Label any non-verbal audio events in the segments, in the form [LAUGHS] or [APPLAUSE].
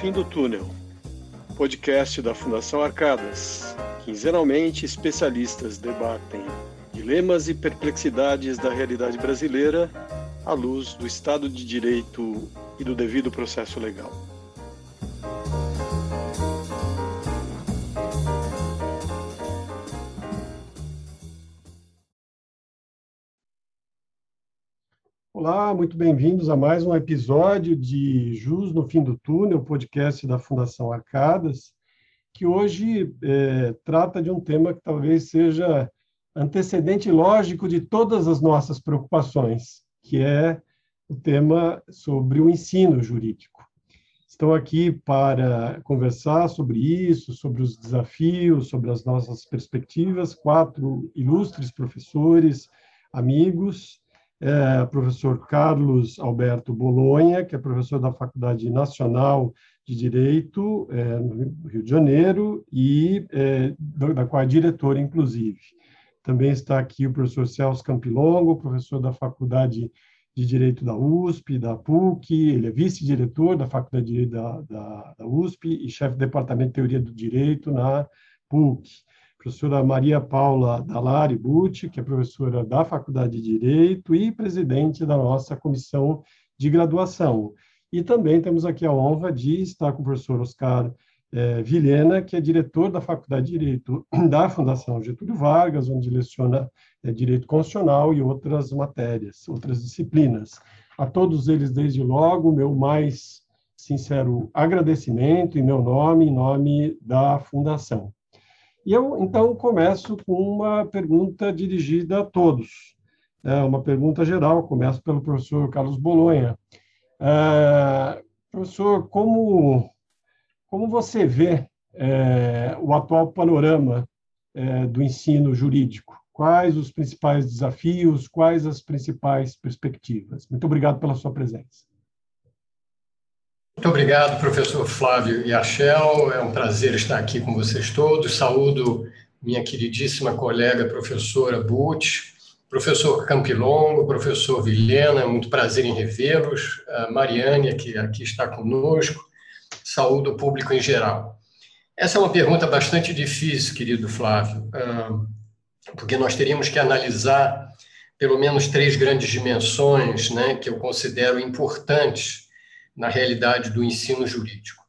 fim do túnel, podcast da Fundação Arcadas. Quinzenalmente, especialistas debatem dilemas e perplexidades da realidade brasileira à luz do Estado de Direito e do devido processo legal. Olá, muito bem-vindos a mais um episódio de Jus no Fim do Túnel, podcast da Fundação Arcadas, que hoje é, trata de um tema que talvez seja antecedente lógico de todas as nossas preocupações, que é o tema sobre o ensino jurídico. Estou aqui para conversar sobre isso, sobre os desafios, sobre as nossas perspectivas, quatro ilustres professores, amigos, é, professor Carlos Alberto Bolonha, que é professor da Faculdade Nacional de Direito é, no Rio de Janeiro e é, da qual é diretor, inclusive. Também está aqui o professor Celso Campilongo, professor da Faculdade de Direito da USP, da PUC, ele é vice-diretor da Faculdade de Direito da, da, da USP e chefe do Departamento de Teoria do Direito na PUC professora Maria Paula Dalari Bucci, que é professora da Faculdade de Direito e presidente da nossa comissão de graduação. E também temos aqui a honra de estar com o professor Oscar é, Vilhena, que é diretor da Faculdade de Direito [CLEARS THROAT] da Fundação Getúlio Vargas, onde leciona é, Direito Constitucional e outras matérias, outras disciplinas. A todos eles, desde logo, meu mais sincero agradecimento em meu nome, em nome da Fundação. E eu, então, começo com uma pergunta dirigida a todos. É uma pergunta geral, começo pelo professor Carlos Bolonha. É, professor, como, como você vê é, o atual panorama é, do ensino jurídico? Quais os principais desafios, quais as principais perspectivas? Muito obrigado pela sua presença. Muito obrigado, professor Flávio Yachel. É um prazer estar aqui com vocês todos. Saúdo minha queridíssima colega professora Butch, professor Campilongo, professor Vilhena, é muito prazer em revê-los. A que aqui está conosco. Saúdo o público em geral. Essa é uma pergunta bastante difícil, querido Flávio, porque nós teríamos que analisar pelo menos três grandes dimensões né, que eu considero importantes na realidade do ensino jurídico.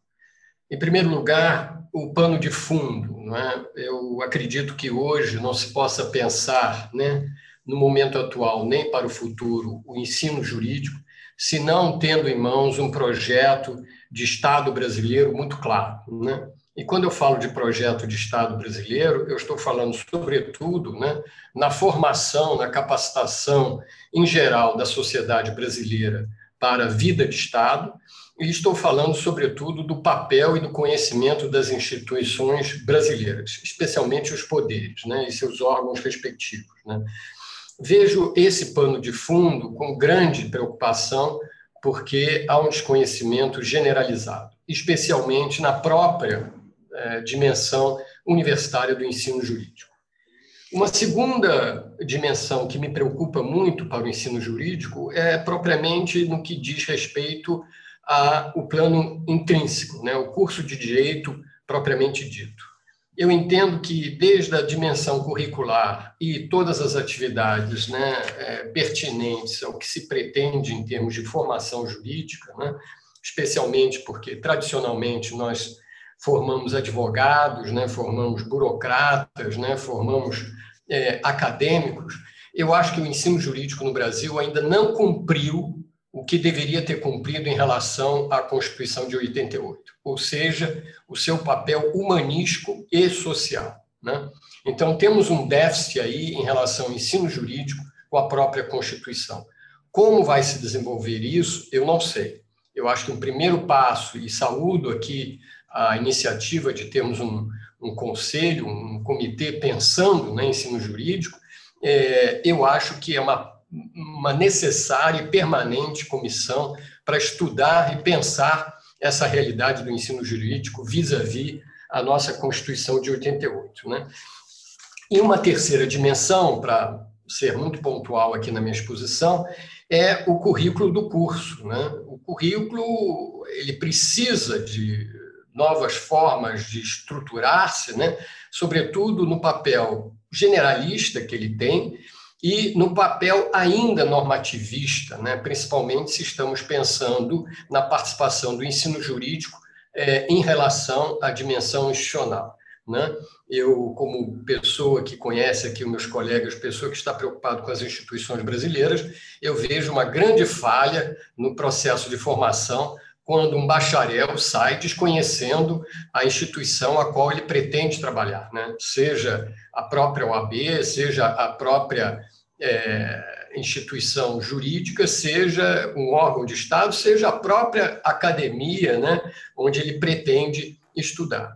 Em primeiro lugar, o pano de fundo. Não é? Eu acredito que hoje não se possa pensar, né, no momento atual, nem para o futuro, o ensino jurídico, se não tendo em mãos um projeto de Estado brasileiro muito claro. Né? E quando eu falo de projeto de Estado brasileiro, eu estou falando, sobretudo, né, na formação, na capacitação em geral da sociedade brasileira para a vida de Estado, e estou falando, sobretudo, do papel e do conhecimento das instituições brasileiras, especialmente os poderes né, e seus órgãos respectivos. Né. Vejo esse pano de fundo com grande preocupação, porque há um desconhecimento generalizado, especialmente na própria eh, dimensão universitária do ensino jurídico. Uma segunda dimensão que me preocupa muito para o ensino jurídico é propriamente no que diz respeito ao plano intrínseco, né, o curso de direito propriamente dito. Eu entendo que, desde a dimensão curricular e todas as atividades né, é, pertinentes ao que se pretende em termos de formação jurídica, né, especialmente porque, tradicionalmente, nós formamos advogados, né, formamos burocratas, né, formamos é, acadêmicos, eu acho que o ensino jurídico no Brasil ainda não cumpriu o que deveria ter cumprido em relação à Constituição de 88, ou seja, o seu papel humanístico e social. Né? Então, temos um déficit aí em relação ao ensino jurídico com a própria Constituição. Como vai se desenvolver isso, eu não sei. Eu acho que um primeiro passo, e saúdo aqui a iniciativa de termos um, um conselho, um comitê pensando né, ensino jurídico, é, eu acho que é uma, uma necessária e permanente comissão para estudar e pensar essa realidade do ensino jurídico vis-à-vis -vis a nossa Constituição de 88. Né? E uma terceira dimensão, para ser muito pontual aqui na minha exposição, é o currículo do curso. Né? O currículo ele precisa de novas formas de estruturar-se, né? sobretudo no papel generalista que ele tem e no papel ainda normativista, né? principalmente se estamos pensando na participação do ensino jurídico é, em relação à dimensão institucional. Né? Eu, como pessoa que conhece aqui os meus colegas, pessoa que está preocupado com as instituições brasileiras, eu vejo uma grande falha no processo de formação quando um bacharel sai desconhecendo a instituição a qual ele pretende trabalhar, né? seja a própria OAB, seja a própria é, instituição jurídica, seja um órgão de Estado, seja a própria academia, né? onde ele pretende estudar.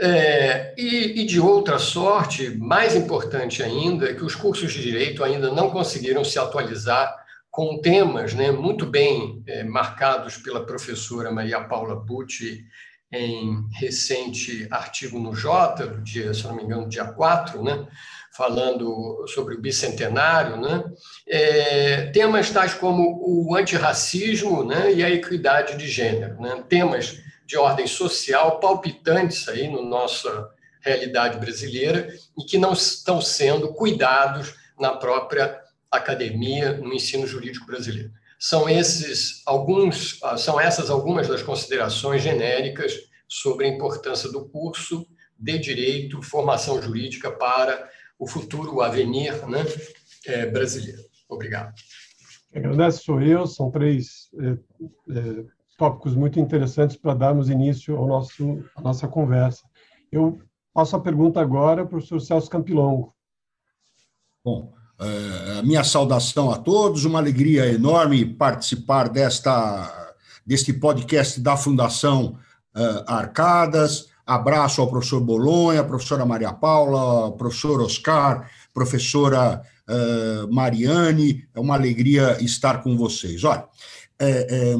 É, e, e, de outra sorte, mais importante ainda, é que os cursos de direito ainda não conseguiram se atualizar com temas né, muito bem é, marcados pela professora Maria Paula Bucci em recente artigo no Jota, do dia, se não me engano, dia 4, né, falando sobre o bicentenário, né, é, temas tais como o antirracismo né, e a equidade de gênero, né, temas de ordem social palpitantes aí na nossa realidade brasileira e que não estão sendo cuidados na própria academia, no ensino jurídico brasileiro. São esses alguns, ah, são essas algumas das considerações genéricas sobre a importância do curso de direito, formação jurídica para o futuro avenir né, é, brasileiro. Obrigado. Agradeço, sou eu. São três é, é, tópicos muito interessantes para darmos início ao nosso, à nossa conversa. Eu passo a pergunta agora para o professor Celso Campilongo. Bom, a minha saudação a todos, uma alegria enorme participar desta, deste podcast da Fundação é, Arcadas. Abraço ao professor Bolonha, professora Maria Paula, professor Oscar, professora é, Mariane. É uma alegria estar com vocês. Olha, é,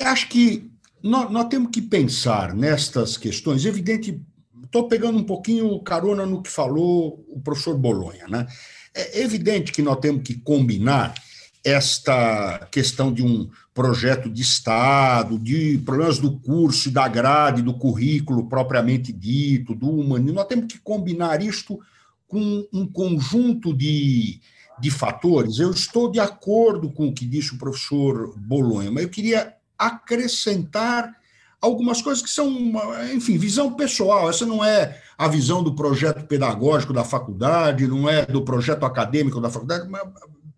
é, acho que nós, nós, temos que pensar nestas questões. Evidente, estou pegando um pouquinho carona no que falou o professor Bolonha. Né? É evidente que nós temos que combinar esta questão de um projeto de Estado, de problemas do curso, da grade, do currículo propriamente dito, do humanismo. Nós temos que combinar isto com um conjunto de, de fatores. Eu estou de acordo com o que disse o professor Bolonha, mas eu queria acrescentar algumas coisas que são, enfim, visão pessoal. Essa não é a visão do projeto pedagógico da faculdade, não é do projeto acadêmico da faculdade, uma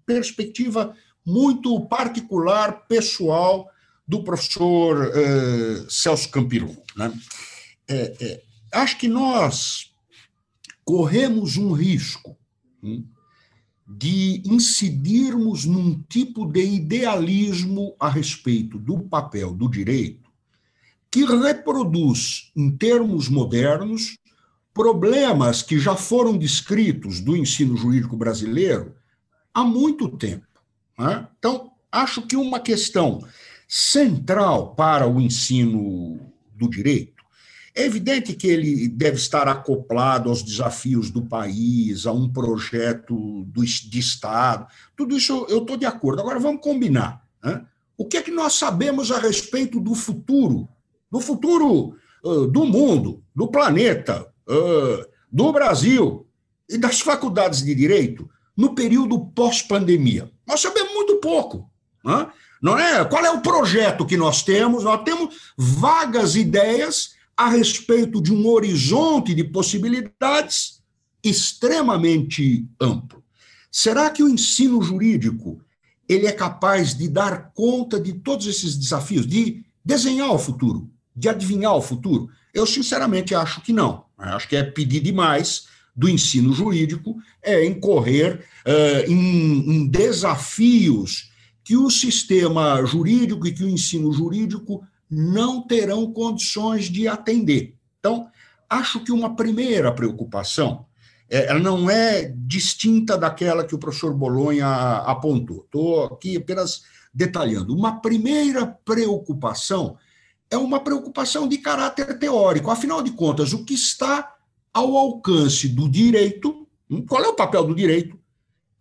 perspectiva muito particular, pessoal, do professor eh, Celso Campilon. Né? É, é, acho que nós corremos um risco. Hein? de incidirmos num tipo de idealismo a respeito do papel do direito que reproduz, em termos modernos, problemas que já foram descritos do ensino jurídico brasileiro há muito tempo. Né? Então, acho que uma questão central para o ensino do direito é evidente que ele deve estar acoplado aos desafios do país, a um projeto do, de Estado. Tudo isso eu estou de acordo. Agora vamos combinar. Né? O que é que nós sabemos a respeito do futuro? Do futuro uh, do mundo, do planeta, uh, do Brasil e das faculdades de direito no período pós-pandemia? Nós sabemos muito pouco. Né? Não é? Qual é o projeto que nós temos? Nós temos vagas ideias a respeito de um horizonte de possibilidades extremamente amplo. Será que o ensino jurídico ele é capaz de dar conta de todos esses desafios, de desenhar o futuro, de adivinhar o futuro? Eu sinceramente acho que não. Acho que é pedir demais do ensino jurídico, é incorrer uh, em, em desafios que o sistema jurídico e que o ensino jurídico não terão condições de atender. Então, acho que uma primeira preocupação é, ela não é distinta daquela que o professor Bolonha apontou. Estou aqui apenas detalhando. Uma primeira preocupação é uma preocupação de caráter teórico. Afinal de contas, o que está ao alcance do direito Hum? Qual é o papel do direito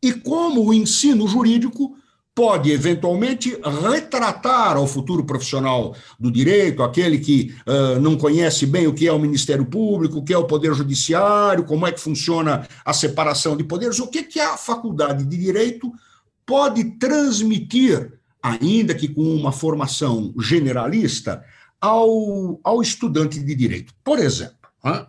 e como o ensino jurídico pode eventualmente retratar ao futuro profissional do direito, aquele que uh, não conhece bem o que é o Ministério Público, o que é o Poder Judiciário, como é que funciona a separação de poderes, o que, que a faculdade de direito pode transmitir, ainda que com uma formação generalista, ao, ao estudante de direito. Por exemplo,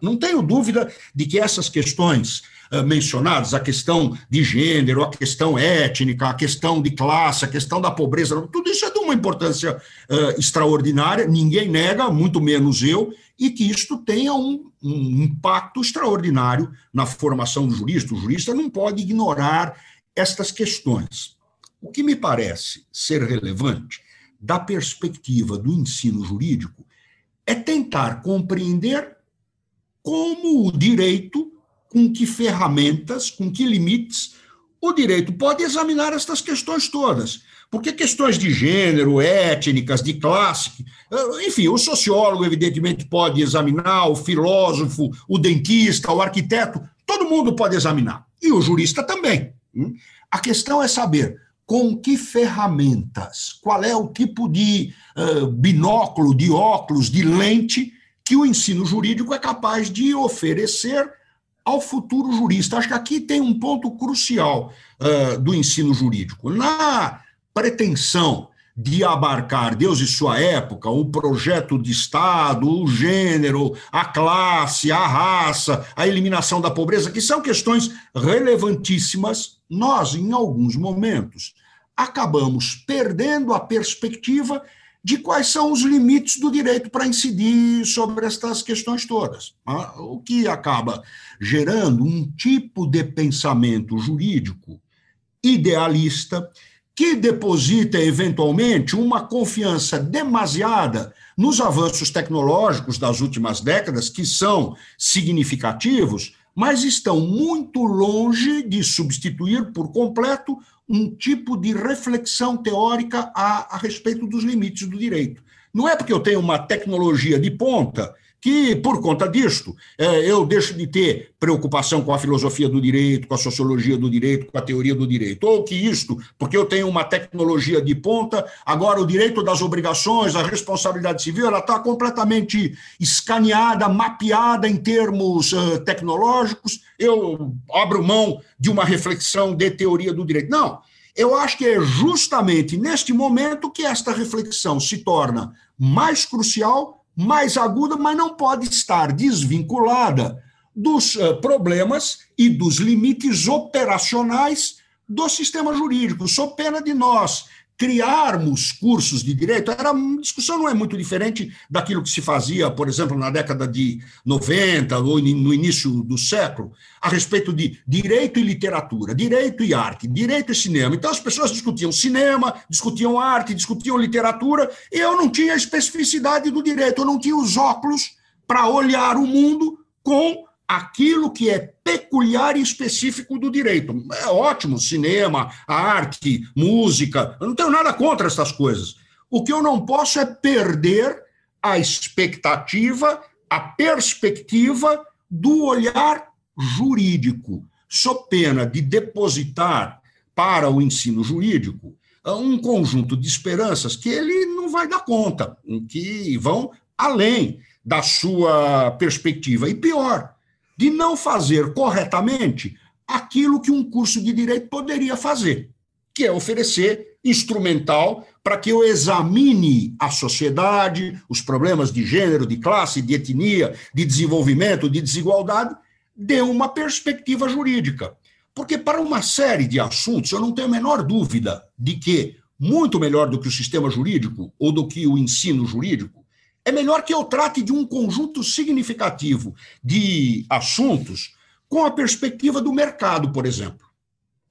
não tenho dúvida de que essas questões mencionadas, a questão de gênero, a questão étnica, a questão de classe, a questão da pobreza, tudo isso é de uma importância extraordinária, ninguém nega, muito menos eu, e que isto tenha um, um impacto extraordinário na formação do jurista. O jurista não pode ignorar estas questões. O que me parece ser relevante, da perspectiva do ensino jurídico, é tentar compreender como o direito com que ferramentas, com que limites o direito pode examinar estas questões todas. Porque questões de gênero, étnicas, de classe, enfim, o sociólogo, evidentemente, pode examinar, o filósofo, o dentista, o arquiteto, todo mundo pode examinar. E o jurista também. Hum? A questão é saber com que ferramentas, qual é o tipo de uh, binóculo, de óculos, de lente que o ensino jurídico é capaz de oferecer ao futuro jurista. Acho que aqui tem um ponto crucial uh, do ensino jurídico. Na pretensão de abarcar Deus e sua época, o projeto de Estado, o gênero, a classe, a raça, a eliminação da pobreza, que são questões relevantíssimas, nós, em alguns momentos, acabamos perdendo a perspectiva de quais são os limites do direito para incidir sobre estas questões todas. Tá? O que acaba gerando um tipo de pensamento jurídico idealista que deposita eventualmente uma confiança demasiada nos avanços tecnológicos das últimas décadas, que são significativos, mas estão muito longe de substituir por completo um tipo de reflexão teórica a, a respeito dos limites do direito. Não é porque eu tenho uma tecnologia de ponta que, por conta disto, é, eu deixo de ter preocupação com a filosofia do direito, com a sociologia do direito, com a teoria do direito. Ou que isto, porque eu tenho uma tecnologia de ponta, agora o direito das obrigações, a responsabilidade civil, ela está completamente escaneada, mapeada em termos uh, tecnológicos. Eu abro mão de uma reflexão de teoria do direito. Não. Eu acho que é justamente neste momento que esta reflexão se torna mais crucial mais aguda, mas não pode estar desvinculada dos eh, problemas e dos limites operacionais do sistema jurídico. Sou pena de nós criarmos cursos de direito, era uma discussão não é muito diferente daquilo que se fazia, por exemplo, na década de 90 ou no início do século, a respeito de direito e literatura, direito e arte, direito e cinema. Então as pessoas discutiam cinema, discutiam arte, discutiam literatura, e eu não tinha a especificidade do direito, eu não tinha os óculos para olhar o mundo com aquilo que é peculiar e específico do direito. É ótimo, cinema, arte, música, eu não tenho nada contra essas coisas. O que eu não posso é perder a expectativa, a perspectiva do olhar jurídico. Sou pena de depositar para o ensino jurídico um conjunto de esperanças que ele não vai dar conta, que vão além da sua perspectiva. E pior, de não fazer corretamente aquilo que um curso de direito poderia fazer, que é oferecer instrumental para que eu examine a sociedade, os problemas de gênero, de classe, de etnia, de desenvolvimento, de desigualdade, de uma perspectiva jurídica. Porque para uma série de assuntos, eu não tenho a menor dúvida de que, muito melhor do que o sistema jurídico ou do que o ensino jurídico, é melhor que eu trate de um conjunto significativo de assuntos com a perspectiva do mercado, por exemplo.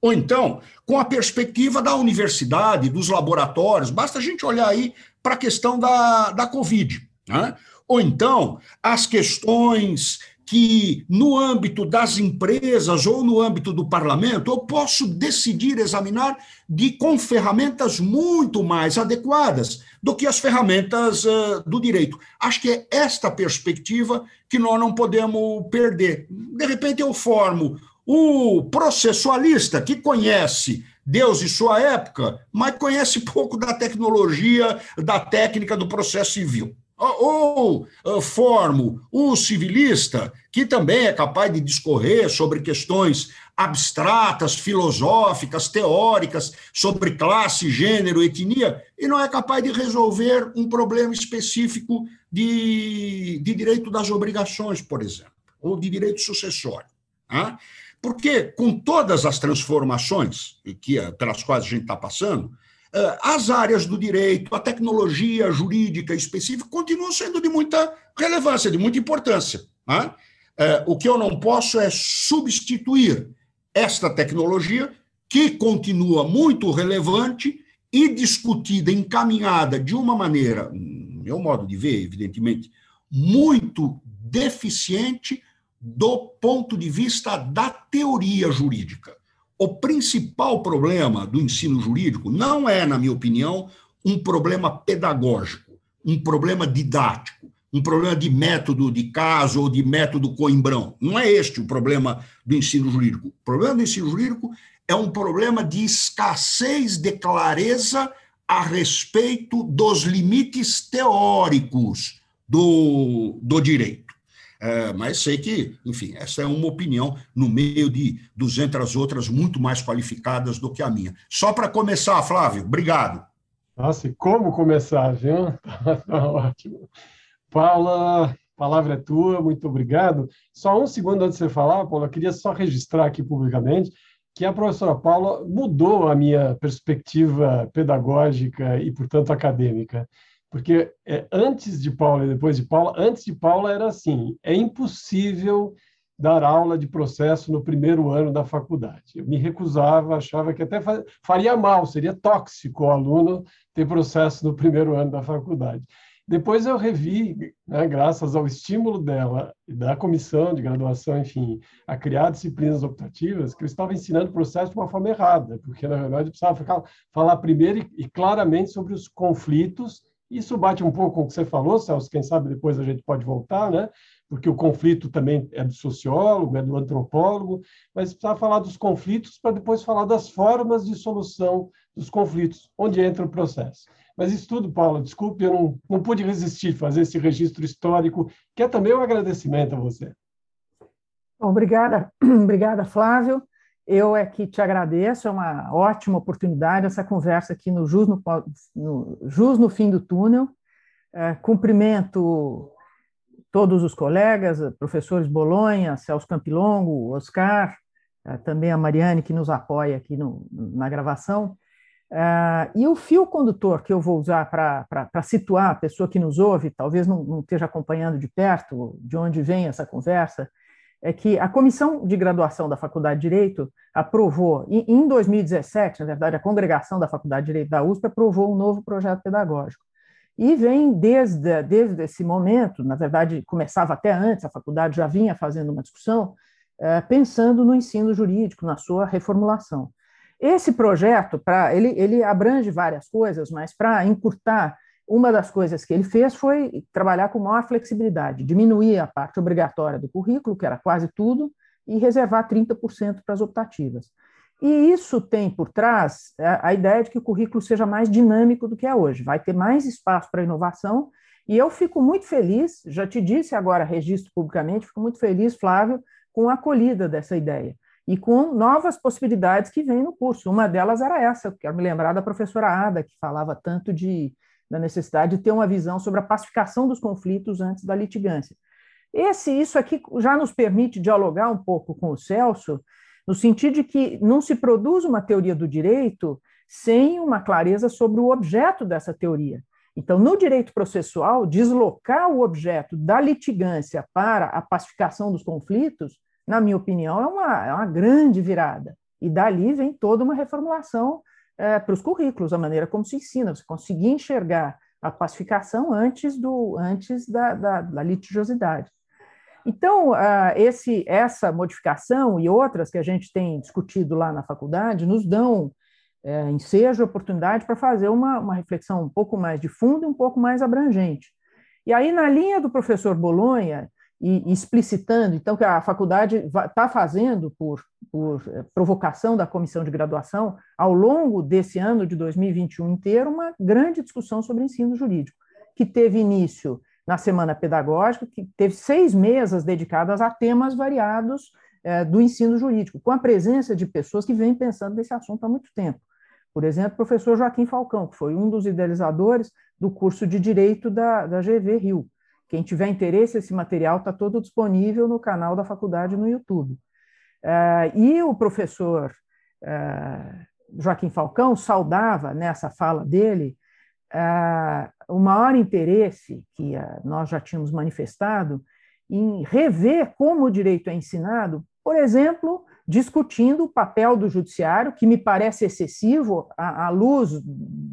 Ou então, com a perspectiva da universidade, dos laboratórios. Basta a gente olhar aí para a questão da, da Covid. Né? Ou então, as questões que, no âmbito das empresas ou no âmbito do parlamento, eu posso decidir examinar de, com ferramentas muito mais adequadas do que as ferramentas uh, do direito. Acho que é esta perspectiva que nós não podemos perder. De repente, eu formo o processualista, que conhece Deus e sua época, mas conhece [LAUGHS] pouco da tecnologia, da técnica do processo civil. Ou, ou formo o civilista, que também é capaz de discorrer sobre questões abstratas, filosóficas, teóricas, sobre classe, gênero, etnia, e não é capaz de resolver um problema específico de, de direito das obrigações, por exemplo, ou de direito sucessório. Né? Porque, com todas as transformações que, pelas quais a gente está passando, eh, as áreas do direito, a tecnologia jurídica específica continuam sendo de muita relevância, de muita importância. Né? Eh, o que eu não posso é substituir esta tecnologia, que continua muito relevante e discutida, encaminhada de uma maneira, meu modo de ver, evidentemente, muito deficiente do ponto de vista da teoria jurídica. O principal problema do ensino jurídico não é, na minha opinião, um problema pedagógico, um problema didático, um problema de método de caso ou de método coimbrão. Não é este o problema do ensino jurídico. O problema do ensino jurídico é um problema de escassez de clareza a respeito dos limites teóricos do, do direito. É, mas sei que, enfim, essa é uma opinião no meio de 200 outras muito mais qualificadas do que a minha. Só para começar, Flávio, obrigado. Nossa, e como começar, viu? [LAUGHS] Tá, tá ótimo. Paula, palavra é tua, muito obrigado. Só um segundo antes de você falar, Paula, eu queria só registrar aqui publicamente que a professora Paula mudou a minha perspectiva pedagógica e, portanto, acadêmica. Porque é, antes de Paula e depois de Paula, antes de Paula era assim: é impossível dar aula de processo no primeiro ano da faculdade. Eu me recusava, achava que até faria mal, seria tóxico o aluno ter processo no primeiro ano da faculdade. Depois eu revi, né, graças ao estímulo dela da comissão de graduação, enfim, a criar disciplinas optativas, que eu estava ensinando o processo de uma forma errada, porque, na verdade, eu precisava falar primeiro e, e claramente sobre os conflitos isso bate um pouco com o que você falou, Celso, quem sabe depois a gente pode voltar, né? porque o conflito também é do sociólogo, é do antropólogo, mas precisa falar dos conflitos para depois falar das formas de solução dos conflitos, onde entra o processo. Mas isso tudo, Paula, desculpe, eu não, não pude resistir fazer esse registro histórico, que é também um agradecimento a você. Obrigada, [CLEARS THROAT] obrigada, Flávio. Eu é que te agradeço, é uma ótima oportunidade essa conversa aqui no Jus no, no, Jus no Fim do Túnel. É, cumprimento todos os colegas, professores Bolonha, Celso Campilongo, Oscar, é, também a Mariane, que nos apoia aqui no, na gravação. É, e o fio condutor que eu vou usar para situar a pessoa que nos ouve, talvez não, não esteja acompanhando de perto de onde vem essa conversa, é que a comissão de graduação da Faculdade de Direito aprovou, em 2017, na verdade, a congregação da Faculdade de Direito da USP aprovou um novo projeto pedagógico. E vem desde, desde esse momento, na verdade, começava até antes, a faculdade já vinha fazendo uma discussão, é, pensando no ensino jurídico, na sua reformulação. Esse projeto, pra, ele, ele abrange várias coisas, mas para encurtar uma das coisas que ele fez foi trabalhar com maior flexibilidade, diminuir a parte obrigatória do currículo, que era quase tudo, e reservar 30% para as optativas. E isso tem por trás a ideia de que o currículo seja mais dinâmico do que é hoje, vai ter mais espaço para inovação, e eu fico muito feliz, já te disse agora, registro publicamente, fico muito feliz, Flávio, com a acolhida dessa ideia e com novas possibilidades que vêm no curso. Uma delas era essa, quero me lembrar da professora Ada, que falava tanto de da necessidade de ter uma visão sobre a pacificação dos conflitos antes da litigância. Esse, isso aqui já nos permite dialogar um pouco com o Celso, no sentido de que não se produz uma teoria do direito sem uma clareza sobre o objeto dessa teoria. Então, no direito processual, deslocar o objeto da litigância para a pacificação dos conflitos, na minha opinião, é uma, é uma grande virada. E dali vem toda uma reformulação é, para os currículos, a maneira como se ensina, você conseguir enxergar a pacificação antes, do, antes da, da, da litigiosidade. Então, esse, essa modificação e outras que a gente tem discutido lá na faculdade nos dão é, ensejo, oportunidade para fazer uma, uma reflexão um pouco mais de fundo e um pouco mais abrangente. E aí, na linha do professor Bolonha, e explicitando, então, que a faculdade está fazendo, por, por eh, provocação da comissão de graduação, ao longo desse ano de 2021 inteiro, uma grande discussão sobre ensino jurídico, que teve início na semana pedagógica, que teve seis mesas dedicadas a temas variados é, do ensino jurídico, com a presença de pessoas que vêm pensando nesse assunto há muito tempo. Por exemplo, o professor Joaquim Falcão, que foi um dos idealizadores do curso de Direito da, da GV Rio. Quem tiver interesse, esse material está todo disponível no canal da faculdade no YouTube. É, e o professor é, Joaquim Falcão saudava nessa fala dele é, o maior interesse que nós já tínhamos manifestado em rever como o direito é ensinado, por exemplo, discutindo o papel do judiciário, que me parece excessivo à, à luz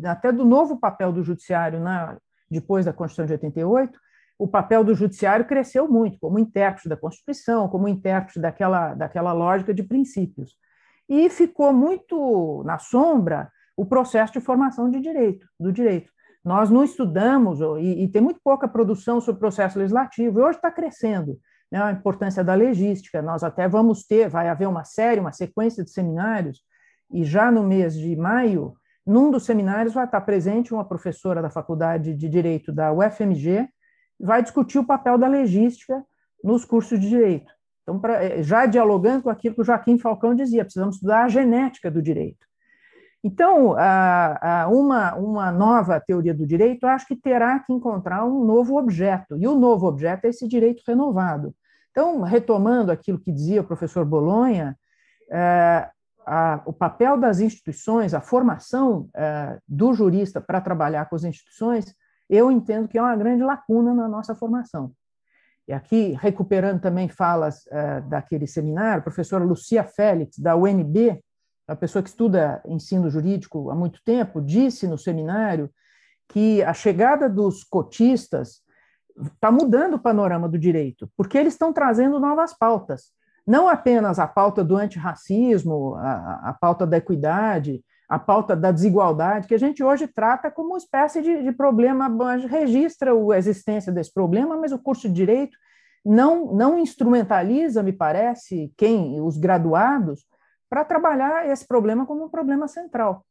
até do novo papel do judiciário na, depois da Constituição de 88, o papel do judiciário cresceu muito, como intérprete da Constituição, como intérprete daquela, daquela lógica de princípios. E ficou muito na sombra o processo de formação de direito, do direito. Nós não estudamos, e, e tem muito pouca produção sobre o processo legislativo, e hoje está crescendo né, a importância da legística. Nós até vamos ter, vai haver uma série, uma sequência de seminários, e já no mês de maio, num dos seminários vai estar presente uma professora da Faculdade de Direito da UFMG, vai discutir o papel da legística nos cursos de direito. Então, pra, eh, já dialogando com aquilo que o Joaquim Falcão dizia, precisamos estudar a genética do direito. Então, uma, uma nova teoria do direito, acho que terá que encontrar um novo objeto, e o novo objeto é esse direito renovado. Então, retomando aquilo que dizia o professor Bolonha, é, a, o papel das instituições, a formação é, do jurista para trabalhar com as instituições, eu entendo que é uma grande lacuna na nossa formação. E aqui, recuperando também falas uh, daquele seminário, a professora Lucia Félix, da UNB, a pessoa que estuda ensino jurídico há muito tempo, disse no seminário que a chegada dos cotistas está mudando o panorama do direito, porque eles estão trazendo novas pautas. Não apenas a pauta do antirracismo, a, a pauta da equidade, a pauta da desigualdade, que a gente hoje trata como uma espécie de, de problema, registra a existência desse problema, mas o curso de direito não, não instrumentaliza, me parece, quem os graduados para trabalhar esse problema como um problema central.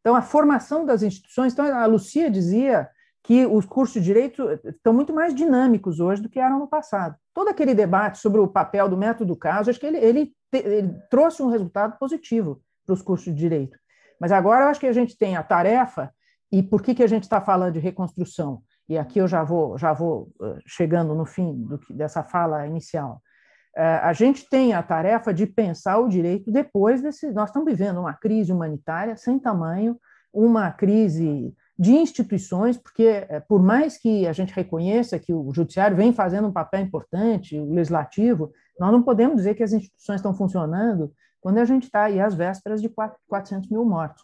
Então, a formação das instituições, então, a Lucia dizia que os cursos de direito estão muito mais dinâmicos hoje do que eram no passado. Todo aquele debate sobre o papel do método do caso, acho que ele, ele, ele trouxe um resultado positivo para os cursos de direito. Mas agora eu acho que a gente tem a tarefa, e por que, que a gente está falando de reconstrução? E aqui eu já vou, já vou chegando no fim do, dessa fala inicial. A gente tem a tarefa de pensar o direito depois desse. Nós estamos vivendo uma crise humanitária sem tamanho, uma crise de instituições, porque, por mais que a gente reconheça que o judiciário vem fazendo um papel importante, o legislativo, nós não podemos dizer que as instituições estão funcionando quando a gente está aí às vésperas de 400 mil mortos.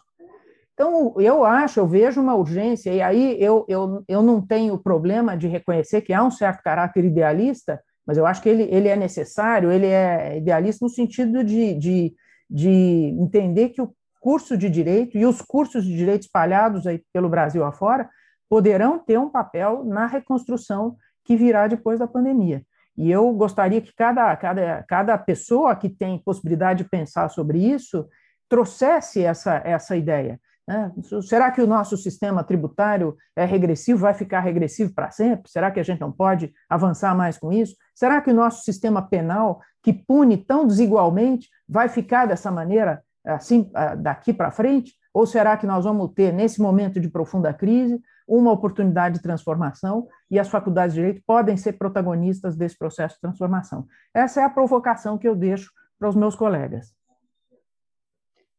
Então, eu acho, eu vejo uma urgência, e aí eu, eu, eu não tenho problema de reconhecer que há um certo caráter idealista, mas eu acho que ele, ele é necessário, ele é idealista no sentido de, de, de entender que o curso de direito e os cursos de direito espalhados aí pelo Brasil afora poderão ter um papel na reconstrução que virá depois da pandemia. E eu gostaria que cada, cada, cada pessoa que tem possibilidade de pensar sobre isso trouxesse essa, essa ideia. Né? Será que o nosso sistema tributário é regressivo, vai ficar regressivo para sempre? Será que a gente não pode avançar mais com isso? Será que o nosso sistema penal, que pune tão desigualmente, vai ficar dessa maneira, assim, daqui para frente? Ou será que nós vamos ter, nesse momento de profunda crise, uma oportunidade de transformação e as faculdades de direito podem ser protagonistas desse processo de transformação. Essa é a provocação que eu deixo para os meus colegas.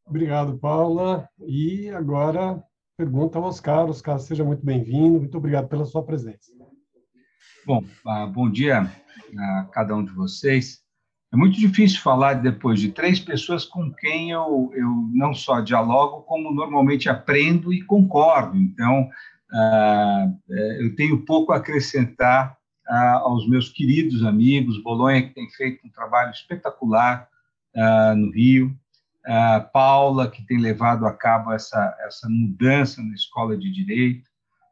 Obrigado, Paula. E agora, pergunta ao Oscar. Oscar, seja muito bem-vindo. Muito obrigado pela sua presença. Bom, uh, bom dia a cada um de vocês. É muito difícil falar depois de três pessoas com quem eu, eu não só dialogo, como normalmente aprendo e concordo. Então, ah, eu tenho pouco a acrescentar ah, aos meus queridos amigos, Bolonha, que tem feito um trabalho espetacular ah, no Rio, Paula, que tem levado a cabo essa, essa mudança na escola de direito,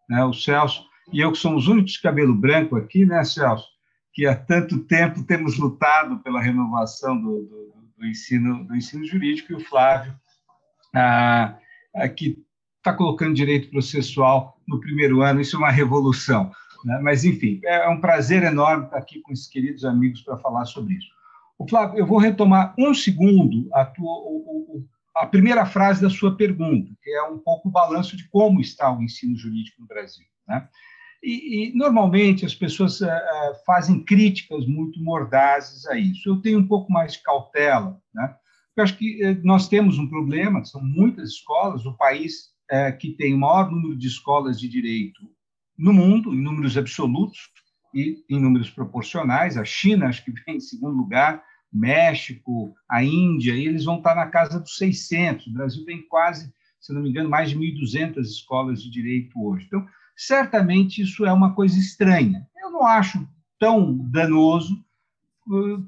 né? o Celso, e eu que somos os únicos cabelo branco aqui, né, Celso? que há tanto tempo temos lutado pela renovação do, do, do ensino, do ensino jurídico, e o Flávio, ah, que está colocando direito processual no primeiro ano, isso é uma revolução. Né? Mas, enfim, é um prazer enorme estar aqui com esses queridos amigos para falar sobre isso. O Flávio, eu vou retomar um segundo a, tua, a primeira frase da sua pergunta, que é um pouco o balanço de como está o ensino jurídico no Brasil. Né? E, e, normalmente as pessoas uh, fazem críticas muito mordazes a isso. Eu tenho um pouco mais de cautela, né? Eu acho que nós temos um problema, são muitas escolas, o país uh, que tem o maior número de escolas de direito no mundo, em números absolutos e em números proporcionais. A China, acho que vem em segundo lugar, México, a Índia, e eles vão estar na casa dos 600. O Brasil tem quase, se não me engano, mais de 1.200 escolas de direito hoje. Então, certamente isso é uma coisa estranha. Eu não acho tão danoso,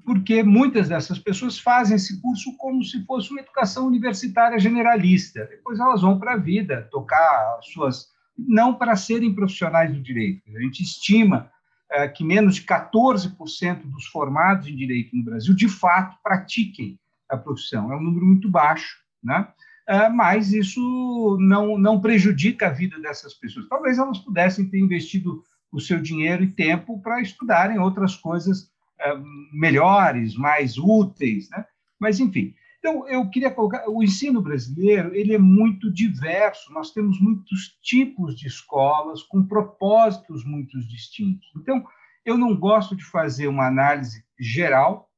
porque muitas dessas pessoas fazem esse curso como se fosse uma educação universitária generalista. Depois elas vão para a vida tocar suas. não para serem profissionais do direito. A gente estima que menos de 14% dos formados em direito no Brasil, de fato, pratiquem a profissão. É um número muito baixo, né? Mas isso não, não prejudica a vida dessas pessoas. Talvez elas pudessem ter investido o seu dinheiro e tempo para estudarem outras coisas melhores, mais úteis, né? Mas, enfim, então, eu queria colocar, o ensino brasileiro, ele é muito diverso, nós temos muitos tipos de escolas com propósitos muito distintos. Então, eu não gosto de fazer uma análise geral,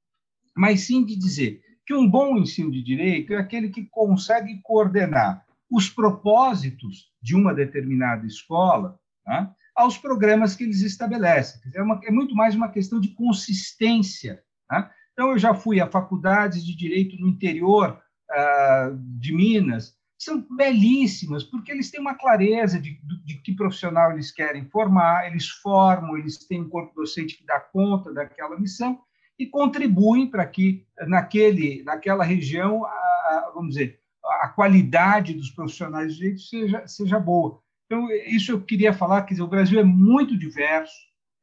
mas sim de dizer que um bom ensino de direito é aquele que consegue coordenar os propósitos de uma determinada escola né, aos programas que eles estabelecem. É, uma, é muito mais uma questão de consistência. Né? Então, eu já fui a faculdades de direito no interior uh, de Minas, são belíssimas, porque eles têm uma clareza de, de, que profissional eles querem formar, eles formam, eles têm um corpo docente que dá conta daquela missão e contribuem para que, naquele, naquela região, a, a, vamos dizer, a qualidade dos profissionais de direito seja, seja boa. Então, isso eu queria falar, quer dizer, o Brasil é muito diverso,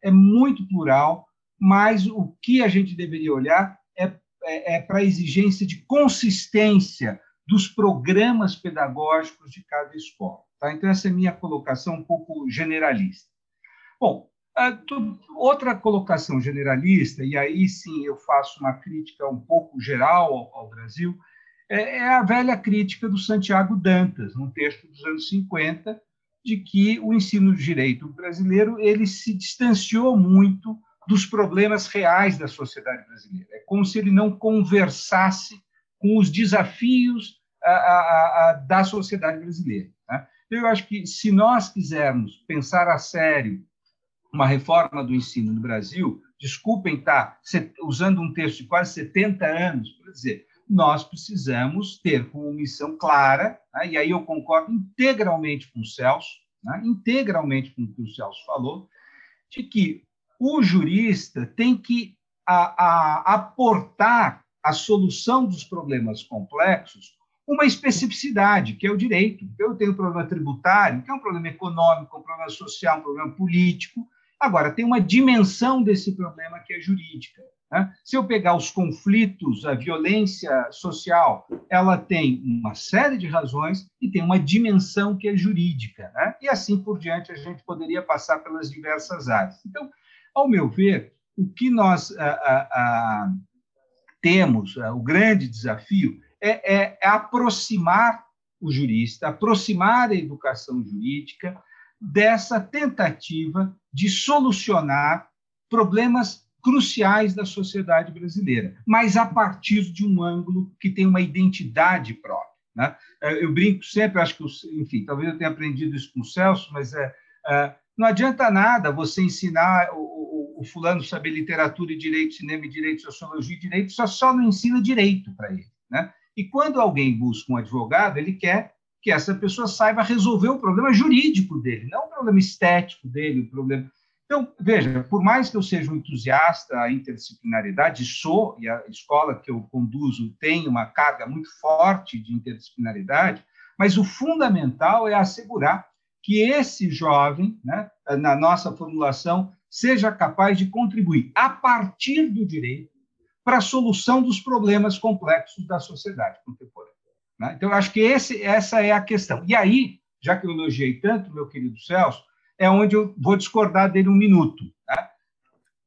é muito plural, mas o que a gente deveria olhar é, é, é para a exigência de consistência dos programas pedagógicos de cada escola. Tá? Então, essa é minha colocação um pouco generalista. Bom, outra colocação generalista, e aí sim eu faço uma crítica um pouco geral ao, ao Brasil, é, é a velha crítica do Santiago Dantas, num texto dos anos 50, de que o ensino de direito brasileiro ele se distanciou muito dos problemas reais da sociedade brasileira. É como se ele não conversasse com os desafios a, a, a, da sociedade brasileira. Né? Eu acho que, se nós quisermos pensar a sério uma reforma do ensino no Brasil, desculpem estar usando um texto de quase 70 anos para dizer, nós precisamos ter como missão clara, né? e aí eu concordo integralmente com o Celso, né? integralmente com o que o Celso falou, de que o jurista tem que a, a, aportar a solução dos problemas complexos uma especificidade, que é o direito. Eu tenho um problema tributário, que é um problema econômico, um problema social, um problema político. Agora, tem uma dimensão desse problema que é jurídica. Né? Se eu pegar os conflitos, a violência social, ela tem uma série de razões e tem uma dimensão que é jurídica. Né? E assim por diante, a gente poderia passar pelas diversas áreas. Então, ao meu ver, o que nós ah, ah, ah, temos, o grande desafio, é, é, é aproximar o jurista, aproximar a educação jurídica dessa tentativa de solucionar problemas cruciais da sociedade brasileira, mas a partir de um ângulo que tem uma identidade própria. Né? Eu brinco sempre, acho que, enfim, talvez eu tenha aprendido isso com o Celso, mas é, é não adianta nada você ensinar o, o, o, fulano saber literatura e direito, cinema e direito, sociologia e direito, só, só não ensina direito para ele. Né? E quando alguém busca um advogado, ele quer que essa pessoa saiba resolver o problema jurídico dele, não o problema estético dele, o problema. Então, veja, por mais que eu seja um entusiasta da interdisciplinaridade, sou, e a escola que eu conduzo tem uma carga muito forte de interdisciplinaridade, mas o fundamental é assegurar que esse jovem, né, na nossa formulação, seja capaz de contribuir a partir do direito para a solução dos problemas complexos da sociedade contemporânea. Né? Então, eu acho que esse, essa é a questão. E aí, já que eu elogiei tanto meu querido Celso, é onde eu vou discordar dele um minuto. Tá?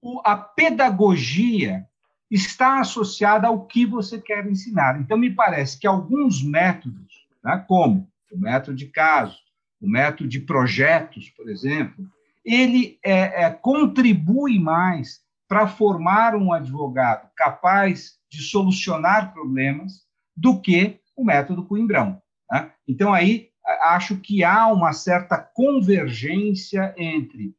O, a pedagogia está associada ao que você quer ensinar. Então, me parece que alguns métodos, né, como o método de caso, o método de projetos, por exemplo, ele é, é, contribui mais para formar um advogado capaz de solucionar problemas do que o método Coimbrão. Né? Então, aí, acho que há uma certa convergência entre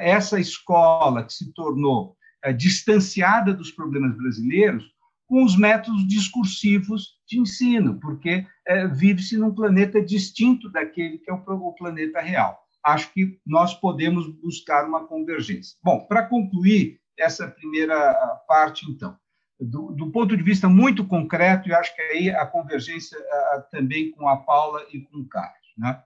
essa escola que se tornou distanciada dos problemas brasileiros com os métodos discursivos de ensino, porque vive-se num planeta distinto daquele que é o planeta real. Acho que nós podemos buscar uma convergência. Bom, para concluir essa primeira parte, então, do, do, ponto de vista muito concreto, e acho que aí a convergência também com a Paula e com o Carlos. Né?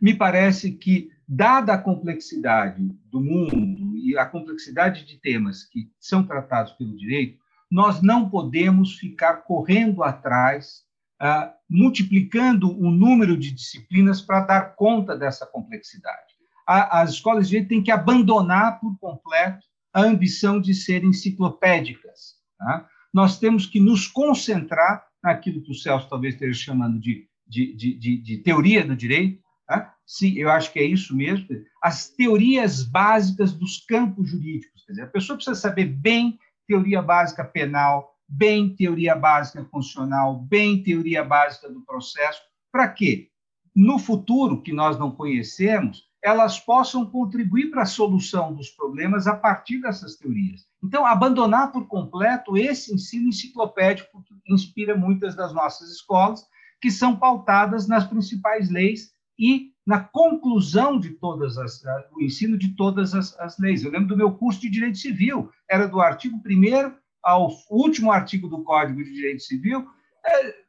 Me parece que, dada a complexidade do mundo e a complexidade de temas que são tratados pelo direito, nós não podemos ficar correndo atrás, ah, multiplicando o número de disciplinas para dar conta dessa complexidade. as escolas de direito têm que abandonar por completo a ambição de serem enciclopédicas. Tá? Nós temos que nos concentrar naquilo que o Celso talvez esteja chamando de, de, de, de, de teoria do direito. Tá? Sim, eu acho que é isso mesmo. As teorias básicas dos campos jurídicos. Quer dizer, a pessoa precisa saber bem teoria básica penal, bem teoria básica constitucional, bem teoria básica do processo. Para quê? No futuro, que nós não conhecemos, elas possam contribuir para a solução dos problemas a partir dessas teorias. Então, abandonar por completo esse ensino enciclopédico que inspira muitas das nossas escolas, que são pautadas nas principais leis e na conclusão de todas as, o ensino de todas as, as leis. Eu lembro do meu curso de Direito Civil, era do artigo 1 ao último artigo do Código de Direito Civil, é,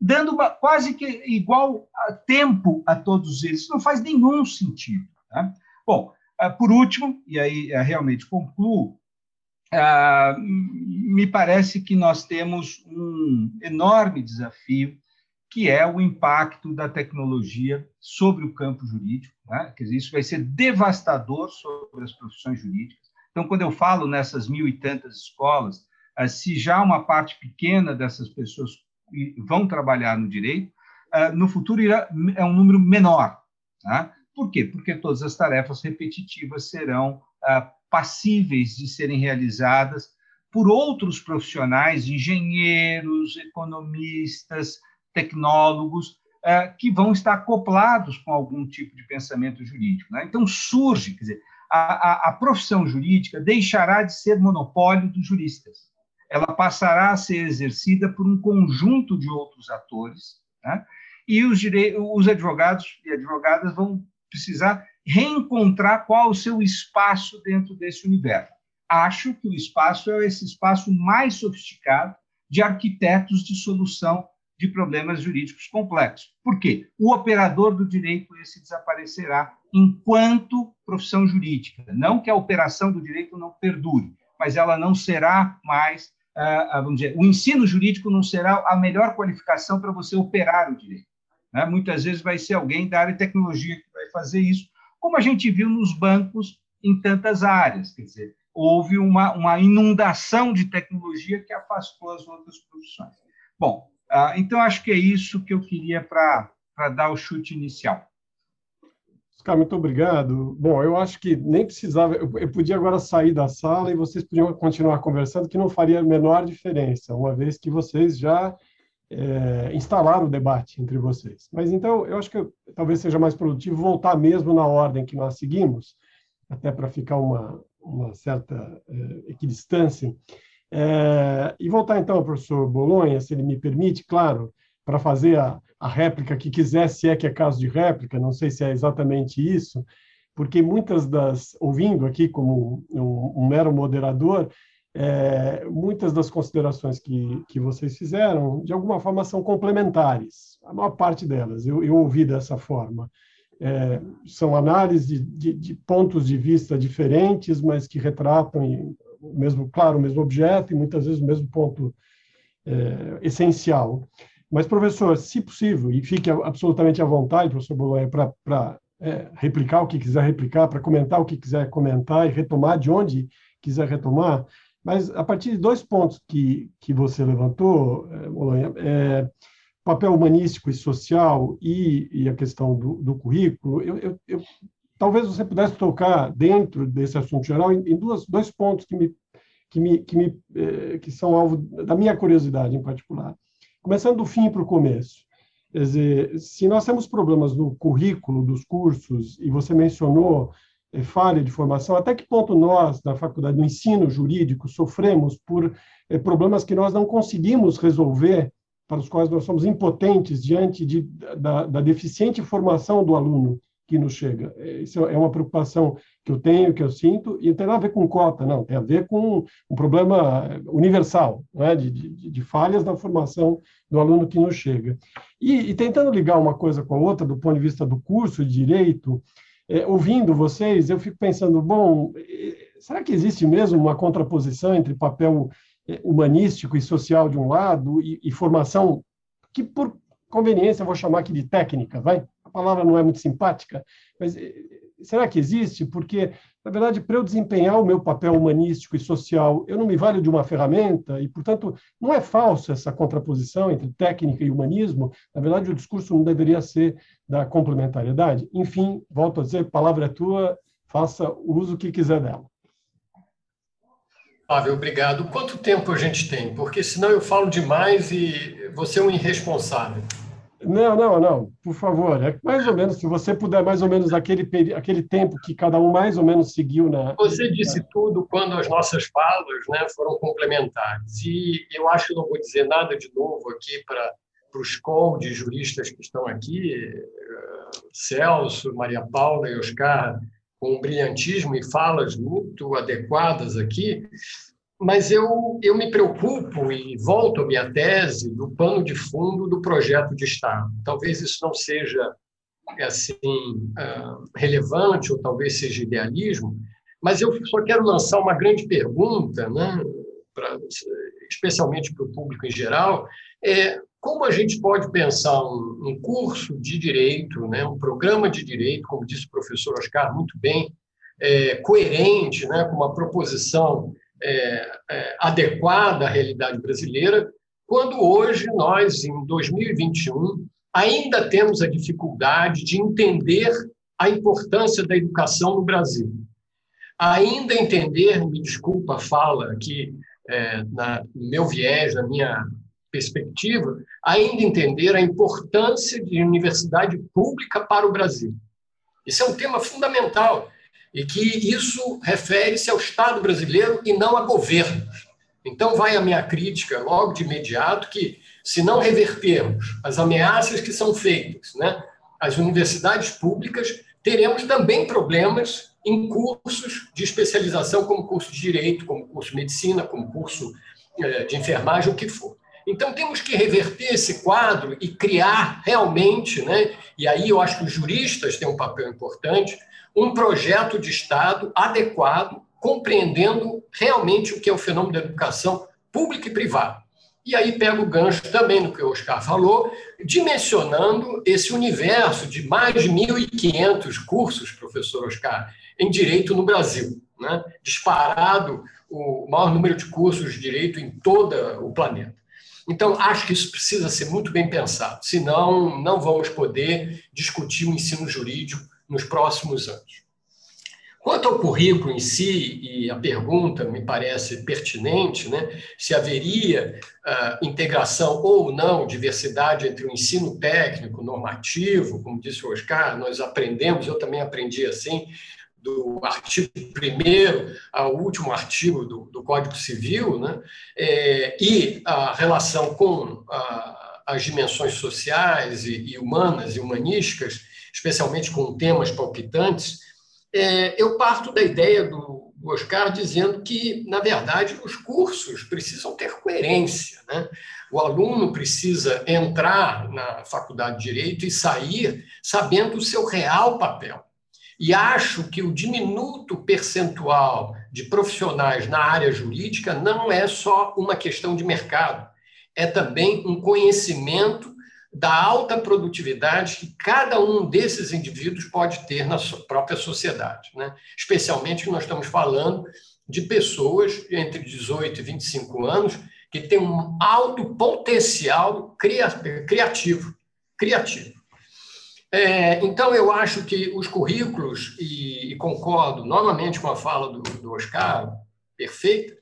dando uma, quase que igual tempo a todos eles. Não faz nenhum sentido. Né? Bom, ah, por último, e aí ah, realmente concluo, ah, me parece que nós temos um enorme desafio, que é o impacto da tecnologia sobre o campo jurídico. Né? Quer dizer, isso vai ser devastador sobre as profissões jurídicas. Então, quando eu falo nessas mil e tantas escolas, se já uma parte pequena dessas pessoas vão trabalhar no direito, ah, no futuro irá, é um número menor. Tá? Por quê? Porque todas as tarefas repetitivas serão ah, passíveis de serem realizadas por outros profissionais, engenheiros, economistas, tecnólogos, ah, que vão estar acoplados com algum tipo de pensamento jurídico. Né? Então, surge, quer dizer, a, a, a profissão jurídica deixará de ser monopólio dos juristas ela passará a ser exercida por um conjunto de outros atores, né? e os, os advogados e advogadas vão precisar reencontrar qual o seu espaço dentro desse universo. Acho que o espaço é esse espaço mais sofisticado de arquitetos de solução de problemas jurídicos complexos. Por quê? O operador do direito esse desaparecerá enquanto profissão jurídica. Não que a operação do direito não perdure, mas ela não será mais vamos dizer, o ensino jurídico não será a melhor qualificação para você operar o direito. Né? Muitas vezes vai ser alguém da área de tecnologia que vai fazer isso, como a gente viu nos bancos em tantas áreas. Quer dizer, houve uma, uma inundação de tecnologia que afastou as outras profissões. Bom, então acho que é isso que eu queria para dar o chute inicial. Oscar, muito obrigado. Bom, eu acho que nem precisava, eu, podia agora sair da sala e vocês podiam continuar conversando, que não faria a menor diferença, uma vez que vocês já é, instalaram o debate entre vocês. Mas então, eu acho que talvez seja mais produtivo voltar mesmo na ordem que nós seguimos, até para ficar uma, uma certa é, equidistância. É, e voltar então ao professor Bolonha, se ele me permite, claro, para fazer a, a réplica que quiser, se é que é caso de réplica, não sei se é exatamente isso, porque muitas das, ouvindo aqui como um, um mero moderador, é, muitas das considerações que, que vocês fizeram, de alguma forma, são complementares, a maior parte delas, eu, eu ouvi dessa forma. é, são análises de, de, de, pontos de vista diferentes, mas que retratam o mesmo, claro, o mesmo objeto e muitas vezes o mesmo ponto é, essencial. Mas, professor, se possível, e fique absolutamente à vontade, professor Bolonha, para é, replicar o que quiser replicar, para comentar o que quiser comentar e retomar de onde quiser retomar, mas a partir de dois pontos que, que você levantou, é, Bolonha, é, papel humanístico e social e, e a questão do, do currículo, eu, eu, eu, talvez você pudesse tocar dentro desse assunto geral em, em duas, dois pontos que me que me, que me eh, que são alvo da minha curiosidade em particular. Começando do fim para o começo. Quer dizer, se nós temos problemas no currículo dos cursos, e você mencionou é, falha de formação, até que ponto nós, da faculdade do ensino jurídico, sofremos por é, problemas que nós não conseguimos resolver para os quais nós somos impotentes diante de, da, da deficiente formação do aluno que nos chega. É, isso é uma preocupação que eu tenho, que eu sinto, e não tem nada a ver com cota, não, tem a ver com um problema universal, né, de, de, de falhas na formação do aluno que nos chega. E, e, tentando ligar uma coisa com a outra, do ponto de vista do curso de direito, é, ouvindo vocês, eu fico pensando, bom, é, será que existe mesmo uma contraposição entre papel é, humanístico e social de um lado e, e, formação que, por conveniência, eu vou chamar aqui de técnica, vai? A palavra não é muito simpática, mas é, será que existe? Porque, na verdade, para eu desempenhar o meu papel humanístico e social, eu não me valho de uma ferramenta e, portanto, não é falso essa contraposição entre técnica e humanismo. Na verdade, o discurso não deveria ser da complementariedade. Enfim, volto a dizer, palavra é tua, faça o uso que quiser dela. Flávio, obrigado. Quanto tempo a gente tem? Porque senão eu falo demais e você é um irresponsável. Não, não, não, por favor. É mais ou menos, se você puder, mais ou menos aquele, aquele tempo que cada um mais ou menos seguiu na. Você disse tudo quando as nossas falas né, foram complementares. E eu acho que não vou dizer nada de novo aqui para os call de juristas que estão aqui, eh, Celso, Maria Paula e Oscar com um brilhantismo e falas muito adequadas aqui, mas eu, eu me preocupo e volto à minha tese do pano de fundo do projeto de Estado. Talvez isso não seja assim ah, relevante ou talvez seja idealismo, mas eu só quero lançar uma grande pergunta, né, pra, especialmente para o público em geral, é como a gente pode pensar um, um, curso de direito, né, um programa de direito, como disse o professor Oscar muito bem, é, coerente, né, com uma proposição é, é, adequada à realidade brasileira, quando hoje nós, em 2021, ainda temos a dificuldade de entender a importância da educação no Brasil. Ainda entender, me desculpa a fala aqui, é, na, no meu viés, na minha perspectiva, ainda entender a importância de universidade pública para o Brasil. Isso é um tema fundamental e que isso refere-se ao Estado brasileiro e não a governos. Então, vai a minha crítica logo de imediato que, se não revertermos as ameaças que são feitas né, às universidades públicas, teremos também problemas em cursos de especialização, como curso de direito, como curso de medicina, como curso eh, de enfermagem, o que for. Então, temos que reverter esse quadro e criar realmente, né, e aí eu acho que os juristas têm um papel importante, um projeto de Estado adequado, compreendendo realmente o que é o fenômeno da educação pública e privada. E aí pega o gancho também no que o Oscar falou, dimensionando esse universo de mais de 1.500 cursos, professor Oscar, em direito no Brasil. Né? Disparado o maior número de cursos de direito em todo o planeta. Então, acho que isso precisa ser muito bem pensado, senão não vamos poder discutir o ensino jurídico nos próximos anos. Quanto ao currículo em si, e a pergunta me parece pertinente, né, se haveria uh, integração ou não, diversidade entre o ensino técnico, normativo, como disse o Oscar, nós aprendemos, eu também aprendi assim, do artigo 1 ao último artigo do, do Código Civil, né? É, e a relação com a, as dimensões sociais e, e, humanas e humanísticas, especialmente com temas palpitantes, é, eu parto da ideia do, do Oscar dizendo que, na verdade, os cursos precisam ter coerência. Né? O aluno precisa entrar na faculdade de Direito e sair sabendo o seu real papel. E acho que o diminuto percentual de profissionais na área jurídica não é só uma questão de mercado, é também um conhecimento da alta produtividade que cada um desses indivíduos pode ter na sua própria sociedade. Né? Especialmente que nós estamos falando de pessoas entre 18 e 25 anos que têm um alto potencial criativo. criativo. É, então, eu acho que os currículos, e, e, concordo novamente com a fala do, do Oscar, perfeita,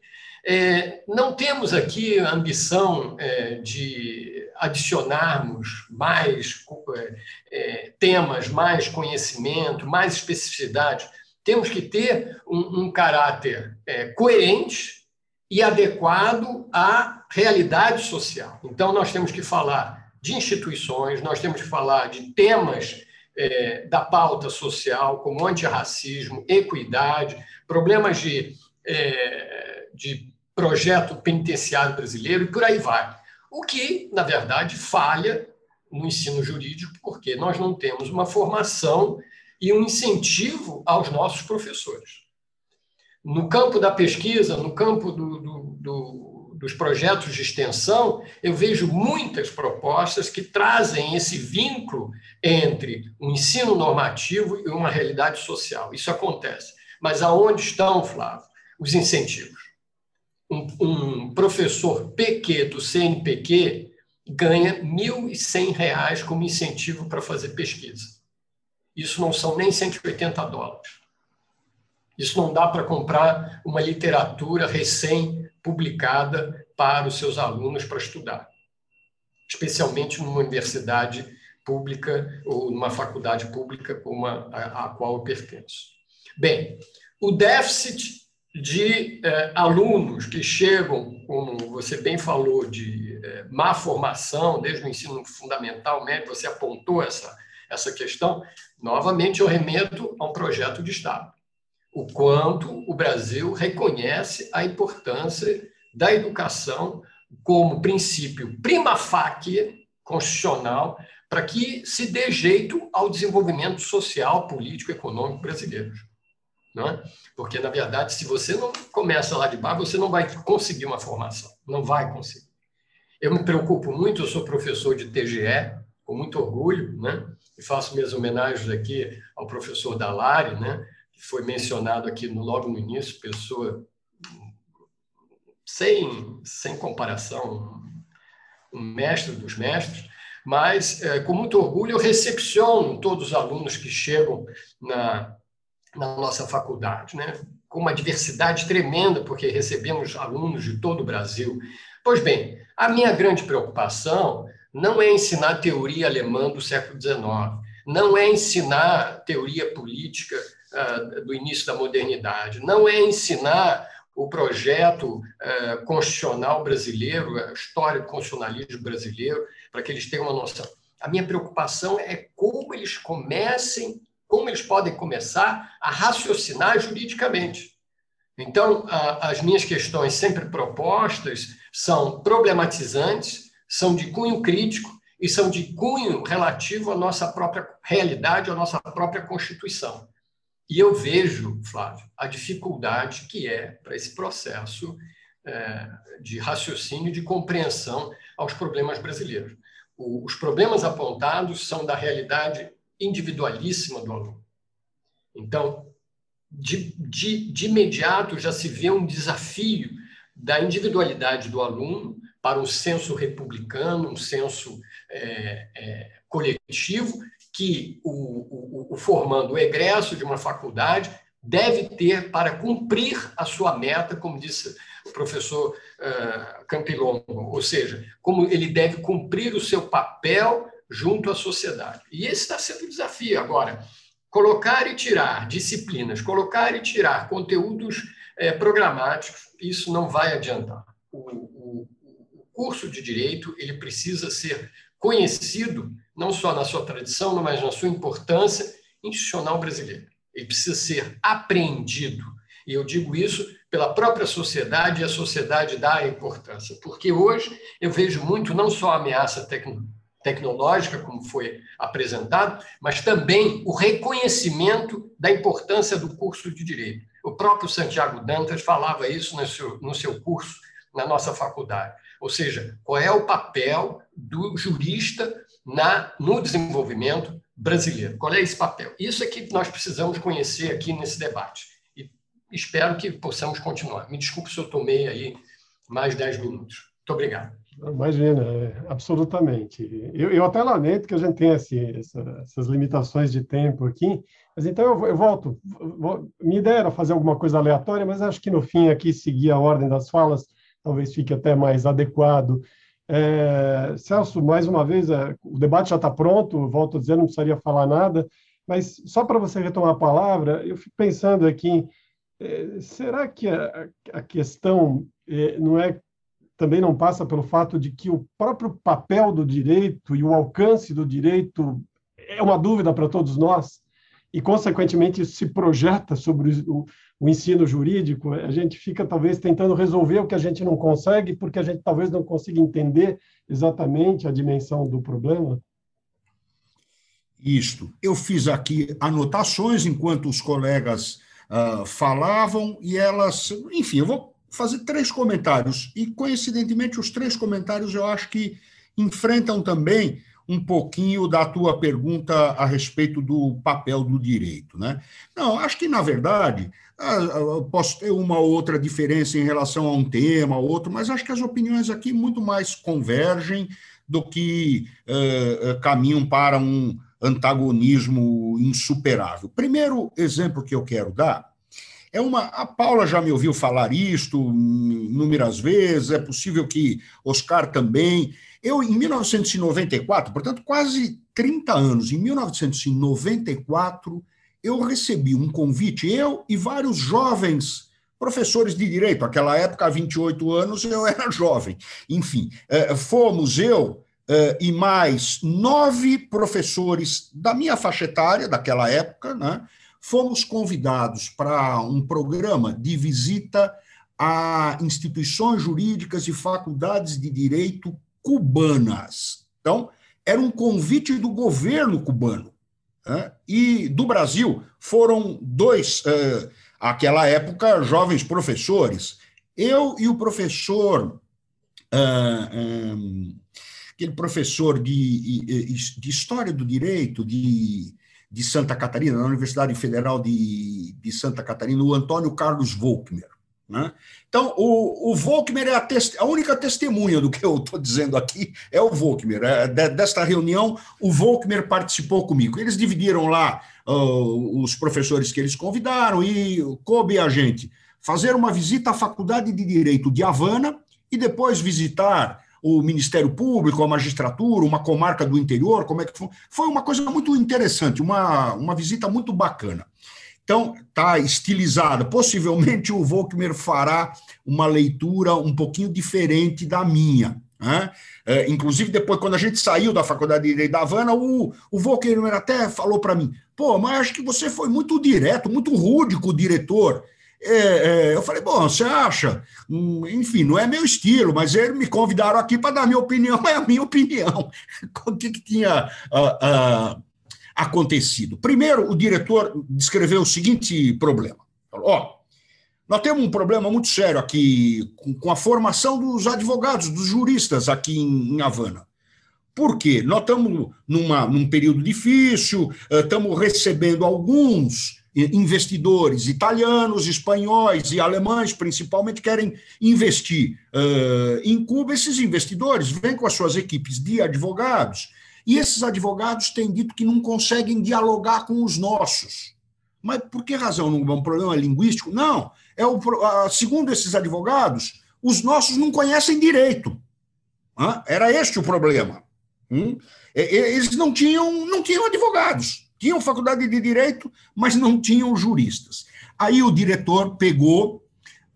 é, não temos aqui a ambição é, de adicionarmos mais é, é, temas, mais conhecimento, mais especificidade. Temos que ter um, um caráter é, coerente e adequado à realidade social. Então, nós temos que falar de instituições, nós temos que falar de temas é, da pauta social, como antirracismo, equidade, problemas de, é, de projeto penitenciário brasileiro e por aí vai. O que, na verdade, falha no ensino jurídico, porque nós não temos uma formação e um incentivo aos nossos professores. No campo da pesquisa, no campo do, do, do, dos projetos de extensão, eu vejo muitas propostas que trazem esse vínculo entre o ensino normativo e uma realidade social. Isso acontece. Mas aonde estão, Flávio, os incentivos? Um, um professor PQ do CNPq ganha R$ 1.100 como incentivo para fazer pesquisa. Isso não são nem 180 dólares. Isso não dá para comprar uma literatura recém-publicada para os seus alunos para estudar, especialmente numa universidade pública ou numa faculdade pública como a, a, a qual eu pertenço. Bem, o déficit de eh, alunos que chegam, como você bem falou, de eh, má formação, desde o ensino fundamental, médio, você apontou essa, essa questão, novamente eu remeto a um projeto de Estado. O quanto o Brasil reconhece a importância da educação como princípio prima facie constitucional para que se dê jeito ao desenvolvimento social, político, econômico brasileiro. É? Porque, na verdade, se você não começa lá de baixo, você não vai conseguir uma formação. Não vai conseguir. Eu me preocupo muito, eu sou professor de TGE, com muito orgulho, né? e faço minhas homenagens aqui ao professor Dalari, né? que foi mencionado aqui logo no início, pessoa sem, sem comparação, um mestre dos mestres, mas é, com muito orgulho eu recepciono todos os alunos que chegam na, na nossa faculdade, né? com uma diversidade tremenda, porque recebemos alunos de todo o Brasil. Pois bem, a minha grande preocupação não é ensinar teoria alemã do século XIX, não é ensinar teoria política uh, do início da modernidade, não é ensinar o projeto uh, constitucional brasileiro, a história do constitucionalismo brasileiro, para que eles tenham uma noção. A minha preocupação é como eles comecem como eles podem começar a raciocinar juridicamente. Então, as minhas questões sempre propostas são problematizantes, são de cunho crítico e são de cunho relativo à nossa própria realidade, à nossa própria Constituição. E eu vejo, Flávio, a dificuldade que é para esse processo é, de raciocínio, de compreensão aos problemas brasileiros. os problemas apontados são da realidade individualíssima do aluno. Então, de, de, de imediato já se vê um desafio da individualidade do aluno para um senso republicano, um senso é, é, coletivo, que o, o, o formando o egresso de uma faculdade deve ter para cumprir a sua meta, como disse o professor uh, Campilongo, ou seja, como ele deve cumprir o seu papel junto à sociedade. E esse está sendo o desafio agora. Colocar e tirar disciplinas, colocar e tirar conteúdos é, programáticos, isso não vai adiantar. O, o, o curso de direito ele precisa ser conhecido não só na sua tradição, mas na sua importância institucional brasileira. ele precisa ser apreendido. E eu digo isso pela própria sociedade, e a sociedade dá a importância. Porque hoje eu vejo muito, não só a ameaça tecnológica, tecnológica, como foi apresentado, mas também o reconhecimento da importância do curso de direito. O próprio Santiago Dantas falava isso no seu, no seu curso na nossa faculdade. Ou seja, qual é o papel do jurista na, no desenvolvimento brasileiro? Qual é esse papel? Isso é que nós precisamos conhecer aqui nesse debate. E espero que possamos continuar. Me desculpe se eu tomei aí mais 10 minutos. Muito obrigado. Imagina, é, absolutamente. Eu, eu, até lamento que a gente tenha esse, essa, essas limitações de tempo aqui, mas então eu, eu volto. Vou, minha ideia era fazer alguma coisa aleatória, mas acho que no fim aqui seguir a ordem das falas talvez fique até mais adequado. É, Celso, mais uma vez, é, o debate já está pronto, volto a dizer, não precisaria falar nada, mas só para você retomar a palavra, eu fico pensando aqui, é, será que a, a questão é, não é também não passa pelo fato de que o próprio papel do direito e o alcance do direito é uma dúvida para todos nós, e, consequentemente, isso se projeta sobre o, o, ensino jurídico. A gente fica, talvez, tentando resolver o que a gente não consegue, porque a gente talvez não consiga entender exatamente a dimensão do problema. Isto. Eu fiz aqui anotações enquanto os colegas uh, falavam, e elas. Enfim, eu vou fazer três comentários. E, coincidentemente, os três comentários eu acho que enfrentam também um pouquinho da tua pergunta a respeito do papel do direito. Né? Não, acho que, na verdade, posso ter uma outra diferença em relação a um tema, outro, mas acho que as opiniões aqui muito mais convergem do que uh, caminham para um antagonismo insuperável. Primeiro exemplo que eu quero dar é uma. A Paula já me ouviu falar isto inúmeras vezes, é possível que Oscar também. Eu, em 1994, portanto, quase 30 anos, em 1994, eu recebi um convite, eu e vários jovens professores de direito. Aquela época, há 28 anos, eu era [LAUGHS] jovem. Enfim, eh, fomos eu eh, e mais nove professores da minha faixa etária, daquela época, né? Fomos convidados para um programa de visita a instituições jurídicas e faculdades de direito cubanas. Então, era um convite do governo cubano. Né? E do Brasil foram dois, uh, aquela época, jovens professores. Eu e o professor, uh, um, aquele professor de, de História do Direito, de de Santa Catarina, na Universidade Federal de, de Santa Catarina, o Antônio Carlos Volkmer. Né? Então, o, o Volkmer é a, a, única testemunha do que eu estou dizendo aqui, é o Volkmer. É, de, desta reunião, o Volkmer participou comigo. Eles dividiram lá uh, os professores que eles convidaram e coube a gente fazer uma visita à Faculdade de Direito de Havana e depois visitar o Ministério Público, a magistratura, uma comarca do interior, como é que foi? Foi uma coisa muito interessante, uma, uma visita muito bacana. Então, está estilizada. Possivelmente o Volkmer fará uma leitura um pouquinho diferente da minha. Né? É, inclusive, depois, quando a gente saiu da Faculdade de Direito da Havana, o, o Volkmer até falou para mim: pô, mas acho que você foi muito direto, muito rude com o diretor. É, é, eu falei, bom, você acha? Hum, enfim, não é meu estilo, mas eles me convidaram aqui para dar minha opinião, [LAUGHS] é a minha opinião. [LAUGHS] o que, que tinha uh, uh, acontecido? Primeiro, o diretor descreveu o seguinte problema. Ó, nós temos um problema muito sério aqui com, com a formação dos advogados, dos juristas aqui em, em Havana. Por quê? Nós estamos num período difícil, estamos recebendo alguns investidores italianos, espanhóis e alemães, principalmente, querem investir uh, em Cuba. Esses investidores vêm com as suas equipes de advogados e esses advogados têm dito que não conseguem dialogar com os nossos. Mas por que razão? Não é um problema linguístico? Não. É o, uh, segundo esses advogados, os nossos não conhecem direito. Era este o problema. Hum? Eles não tinham, não tinham advogados. Tinham faculdade de direito, mas não tinham juristas. Aí o diretor pegou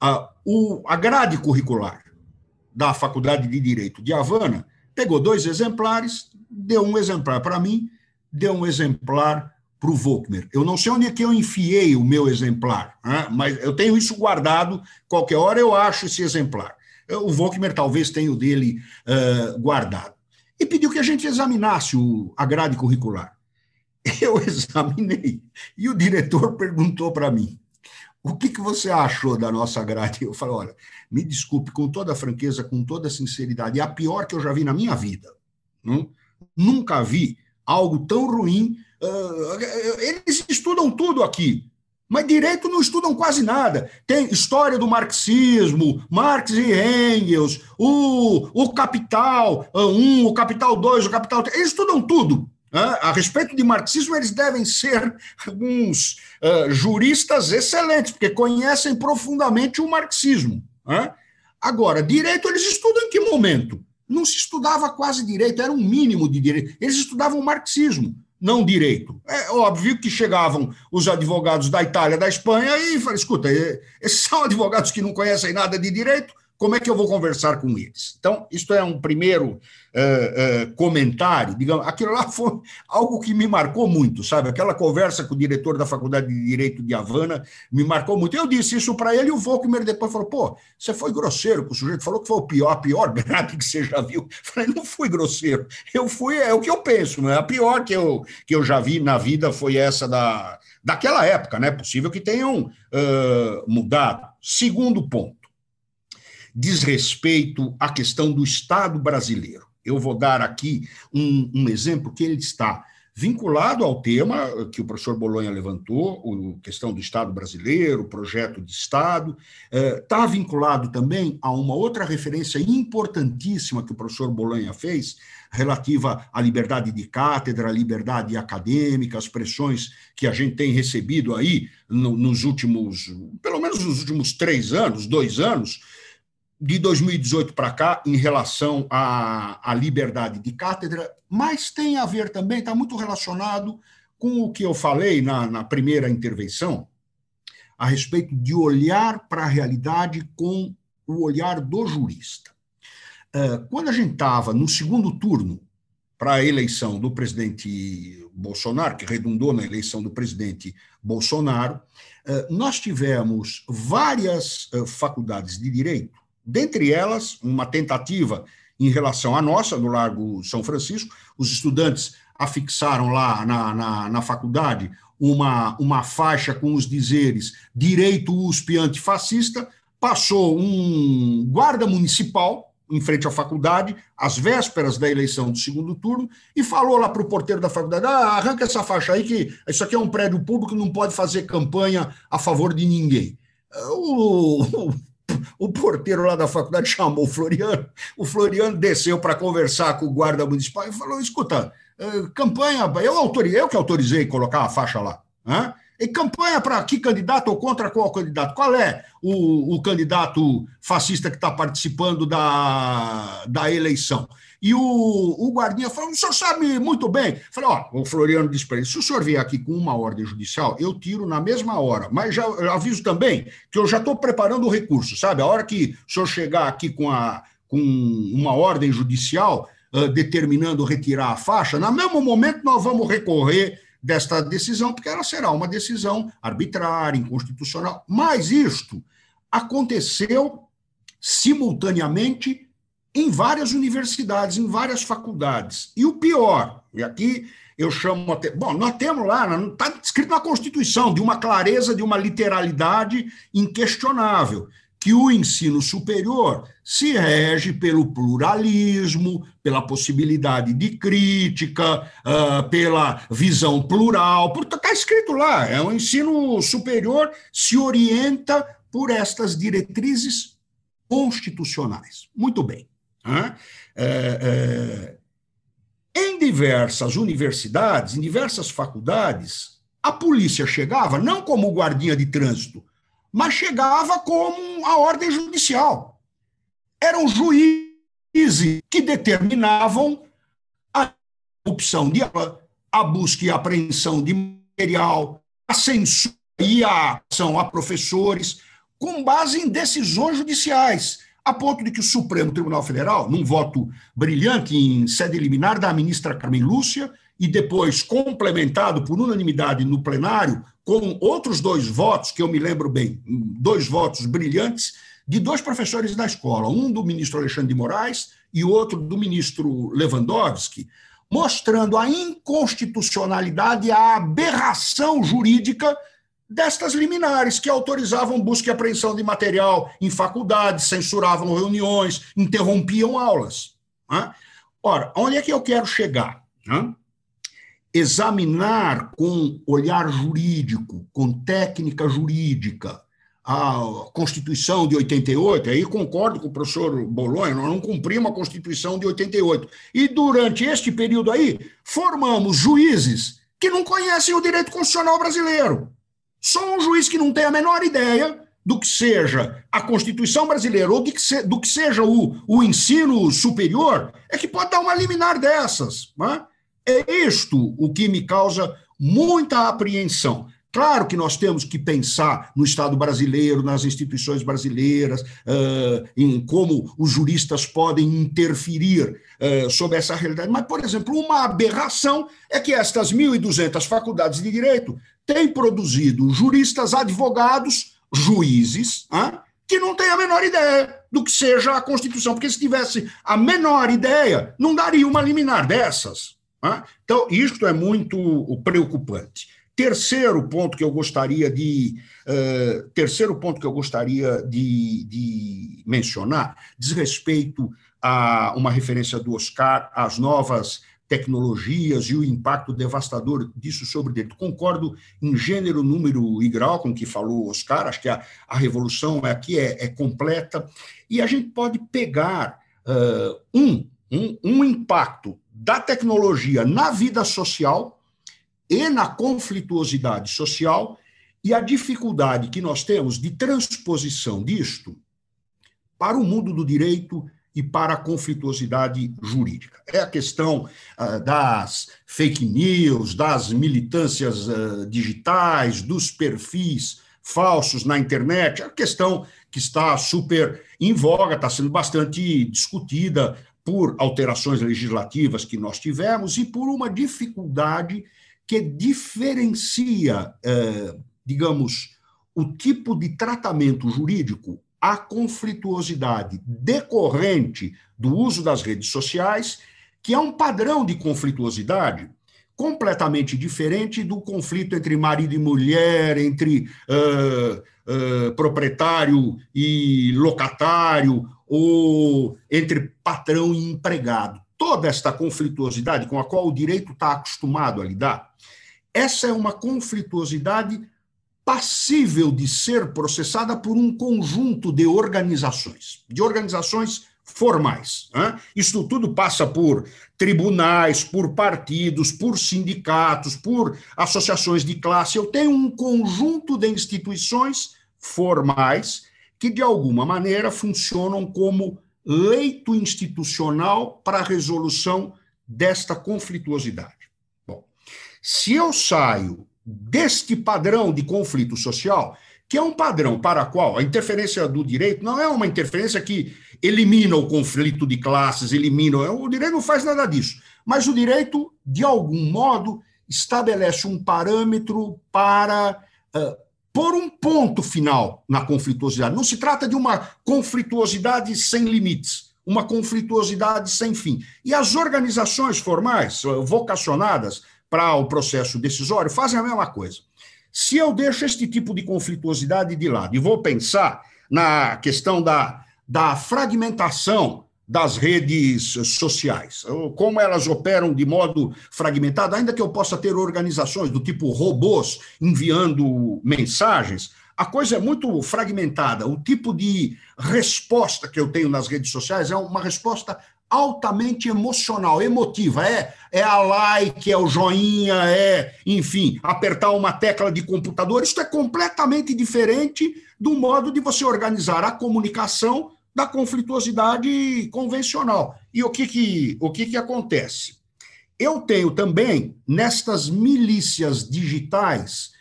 a, o, a grade curricular da Faculdade de Direito de Havana, pegou dois exemplares, deu um exemplar para mim, deu um exemplar para o Volkmer. Eu não sei onde é que eu enfiei o meu exemplar, né? mas eu tenho isso guardado. Qualquer hora eu acho esse exemplar. O Volkmer talvez tenha o dele uh, guardado. E pediu que a gente examinasse o, a grade curricular. [LAUGHS] Eu examinei. E o diretor [LAUGHS] perguntou para mim: o que, que você achou da nossa grade? Eu falei: olha, me desculpe, com toda franqueza, com toda sinceridade, é a pior que eu já vi na minha vida. Não? Nunca vi algo tão ruim Uh, eles estudam tudo aqui, mas direito não estudam quase nada. Tem história do marxismo, Marx e Engels, o, o Capital 1, um, o Capital 2, o Capital 3, eles estudam tudo. A respeito de marxismo, eles devem ser alguns uh, juristas excelentes, porque conhecem profundamente o marxismo. Agora, direito eles estudam em que momento? Não se estudava quase direito, era um mínimo de direito. Eles estudavam marxismo não direito. É óbvio que chegavam os advogados da Itália, da Espanha, e falaram: escuta, esses são advogados que não conhecem nada de direito, como é que eu vou conversar com eles? Então, isto é um primeiro uh, uh, comentário, digamos, aquilo lá foi algo que me marcou muito, sabe? Aquela conversa com o diretor da Faculdade de Direito de Havana me marcou muito. Eu disse isso para ele e o Volkmer depois falou: pô, você foi grosseiro com o sujeito, falou que foi o pior, a pior grade que você já viu. Eu falei: não fui grosseiro, eu fui, é o que eu penso, não é? A pior que eu, que eu já vi na vida foi essa da, daquela época, né? Possível que tenham uh, mudado. Segundo ponto diz respeito à questão do Estado brasileiro. Eu vou dar aqui um, um exemplo que ele está vinculado ao tema que o professor Bolonha levantou, a questão do Estado brasileiro, o projeto de Estado, está eh, vinculado também a uma outra referência importantíssima que o professor Bolonha fez, relativa à liberdade de cátedra, à liberdade acadêmica, as pressões que a gente tem recebido aí no, nos últimos, pelo menos nos últimos três anos, dois anos, de 2018 para cá em relação à, à liberdade de cátedra, mas tem a ver também, está muito relacionado com o que eu falei na, na primeira intervenção, a respeito de olhar para a realidade com o olhar do jurista. É, quando a gente estava no segundo turno para a eleição do presidente Bolsonaro, que redundou na eleição do presidente Bolsonaro, é, nós tivemos várias é, faculdades de direito Dentre elas, uma tentativa em relação à nossa, no Largo São Francisco, os estudantes afixaram lá na, na, na faculdade uma, uma faixa com os dizeres direito USP antifascista, passou um guarda municipal em frente à faculdade, às vésperas da eleição do segundo turno, e falou lá para o porteiro da faculdade: ah, arranca essa faixa aí, que isso aqui é um prédio público, não pode fazer campanha a favor de ninguém. O, o porteiro lá da faculdade chamou o Floriano, o Floriano desceu para conversar com o guarda municipal e falou: escuta, eh, campanha, eu, autorizei, eu que autorizei colocar a faixa lá. Né? E campanha para que candidato ou contra qual candidato? Qual é o, o candidato fascista que está participando da, da eleição? E o, o guardinha falou: o senhor sabe muito bem. Falei: ó, o Floriano disse para ele: se o senhor vier aqui com uma ordem judicial, eu tiro na mesma hora. Mas já aviso também que eu já estou preparando o recurso, sabe? A hora que o senhor chegar aqui com, a, com uma ordem judicial uh, determinando retirar a faixa, no mesmo momento nós vamos recorrer desta decisão, porque ela será uma decisão arbitrária, inconstitucional. Mas isto aconteceu simultaneamente em várias universidades, em várias faculdades. E o pior, e aqui eu chamo até. Bom, nós temos lá, está escrito na Constituição, de uma clareza, de uma literalidade inquestionável, que o ensino superior se rege pelo pluralismo, pela possibilidade de crítica, uh, pela visão plural. Está escrito lá, é um ensino superior se orienta por estas diretrizes constitucionais. Muito bem. Né? É, é, em diversas universidades, em diversas faculdades, a polícia chegava não como guardinha de trânsito, mas chegava como a ordem judicial. Eram juízes que determinavam a opção de a busca e apreensão de material, a censura e a ação a professores, com base em decisões judiciais a ponto de que o Supremo Tribunal Federal, num voto brilhante em sede liminar da ministra Carmen Lúcia e depois complementado por unanimidade no plenário, com outros dois votos, que eu me lembro bem, dois votos brilhantes, de dois professores da escola, um do ministro Alexandre de Moraes e outro do ministro Lewandowski, mostrando a inconstitucionalidade, a aberração jurídica destas liminares que autorizavam busca e apreensão de material em faculdades, censuravam reuniões, interrompiam aulas. Né? Ora, onde é que eu quero chegar? Né? Examinar com olhar jurídico, com técnica jurídica, a Constituição de 88, aí concordo com o professor Bolonha, nós não cumprimos a Constituição de 88. E durante este período aí, formamos juízes que não conhecem o direito constitucional brasileiro. Só um juiz que não tem a menor ideia do que seja a Constituição brasileira ou do que, se, do que seja o, o ensino superior é que pode dar uma liminar dessas. Né? É isto o que me causa muita apreensão. Claro que nós temos que pensar no Estado brasileiro, nas instituições brasileiras, em como os juristas podem interferir sobre essa realidade. Mas, por exemplo, uma aberração é que estas 1.200 faculdades de direito têm produzido juristas, advogados, juízes, que não têm a menor ideia do que seja a Constituição, porque se tivesse a menor ideia, não daria uma liminar dessas. Então, isto é muito preocupante. Terceiro ponto que eu gostaria de uh, terceiro ponto que eu gostaria de, de, mencionar diz respeito a uma referência do Oscar às novas tecnologias e o impacto devastador disso sobre o direito. Concordo em gênero, número e grau com o que falou o Oscar, acho que a, a revolução aqui é, é completa, e a gente pode pegar uh, um, um, um impacto da tecnologia na vida social e na conflituosidade social e a dificuldade que nós temos de transposição disto para o mundo do direito e para a conflituosidade jurídica. É a questão uh, das fake news, das militâncias uh, digitais, dos perfis falsos na internet, é a questão que está super em voga, está sendo bastante discutida por alterações legislativas que nós tivemos e por uma dificuldade que diferencia, eh, digamos, o tipo de tratamento jurídico à conflituosidade decorrente do uso das redes sociais, que é um padrão de conflituosidade completamente diferente do conflito entre marido e mulher, entre uh, uh, proprietário e locatário, ou entre patrão e empregado. Toda esta conflituosidade com a qual o direito está acostumado a lidar, essa é uma conflituosidade passível de ser processada por um conjunto de organizações, de organizações formais. Né? Isso tudo passa por tribunais, por partidos, por sindicatos, por associações de classe. Eu tenho um conjunto de instituições formais que, de alguma maneira, funcionam como leito institucional para a resolução desta conflituosidade. Se eu saio deste padrão de conflito social, que é um padrão para qual a interferência do direito não é uma interferência que elimina o conflito de classes, elimina. O direito não faz nada disso. Mas o direito, de algum modo, estabelece um parâmetro para uh, pôr um ponto final na conflituosidade. Não se trata de uma conflituosidade sem limites, uma conflituosidade sem fim. E as organizações formais, vocacionadas para o processo decisório fazem a mesma coisa. Se eu deixo este tipo de conflituosidade de lado e vou pensar na questão da, da fragmentação das redes sociais, como elas operam de modo fragmentado, ainda que eu possa ter organizações do tipo robôs enviando mensagens, a coisa é muito fragmentada. O tipo de resposta que eu tenho nas redes sociais é uma resposta altamente emocional, emotiva. É, é a like, é o joinha, é, enfim, apertar uma tecla de computador. Isso é completamente diferente do modo de você organizar a comunicação da conflituosidade convencional. E o que, que, o que, que acontece? Eu tenho também, nestas milícias digitais,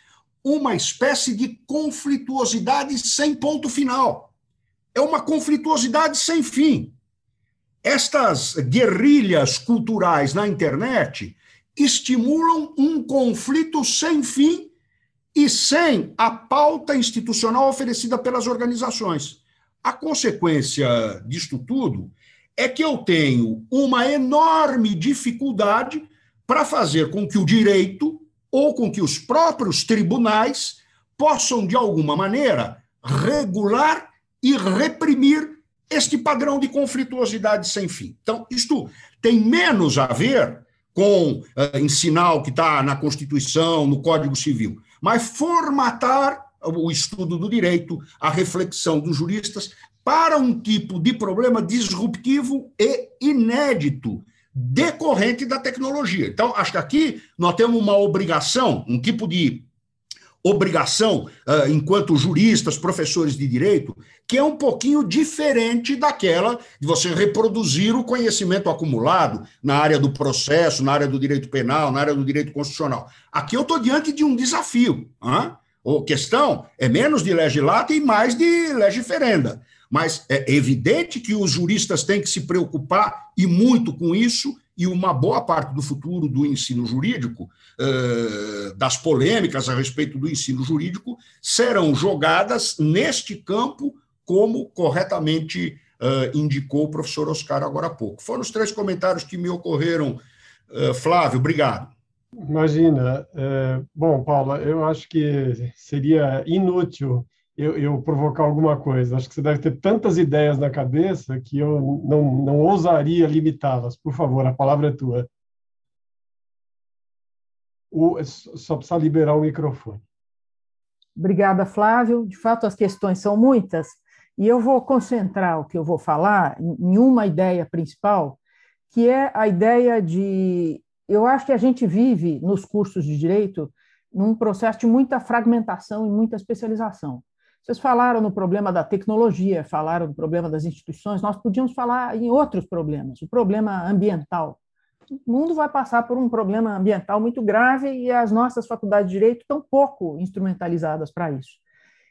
uma espécie de conflituosidade sem ponto final. É uma conflituosidade sem fim estas guerrilhas culturais na internet estimulam um conflito sem fim e sem a pauta institucional oferecida pelas organizações. A consequência disto tudo é que eu tenho uma enorme dificuldade para fazer com que o direito ou com que os próprios tribunais possam, de alguma maneira, regular e reprimir este padrão de conflituosidade sem fim. Então, isto tem menos a ver com uh, ensinar o que está na Constituição, no Código Civil, mas formatar o estudo do direito, a reflexão dos juristas para um tipo de problema disruptivo e inédito decorrente da tecnologia. Então, acho que aqui nós temos uma obrigação, um tipo de obrigação, uh, enquanto juristas, professores de direito, que é um pouquinho diferente daquela de você reproduzir o conhecimento acumulado na área do processo, na área do direito penal, na área do direito constitucional. Aqui eu estou diante de um desafio. A questão é menos de legislata e mais de legiferenda. Mas é evidente que os juristas têm que se preocupar e muito com isso, e uma boa parte do futuro do ensino jurídico, das polêmicas a respeito do ensino jurídico, serão jogadas neste campo, como corretamente indicou o professor Oscar agora há pouco. Foram os três comentários que me ocorreram. Flávio, obrigado. Imagina. Bom, Paula, eu acho que seria inútil eu, eu, provocar alguma coisa. Acho que você deve ter tantas ideias na cabeça que eu não, não ousaria limitá-las. Por favor, a palavra é tua. O, só precisa liberar o microfone. Obrigada, Flávio. De fato, as questões são muitas e eu vou concentrar o que eu vou falar em uma ideia principal, que é a ideia de. Eu acho que a gente vive nos cursos de direito num processo de muita fragmentação e muita especialização. Vocês falaram no problema da tecnologia, falaram do problema das instituições, nós podíamos falar em outros problemas, o problema ambiental. O mundo vai passar por um problema ambiental muito grave e as nossas faculdades de direito estão pouco instrumentalizadas para isso.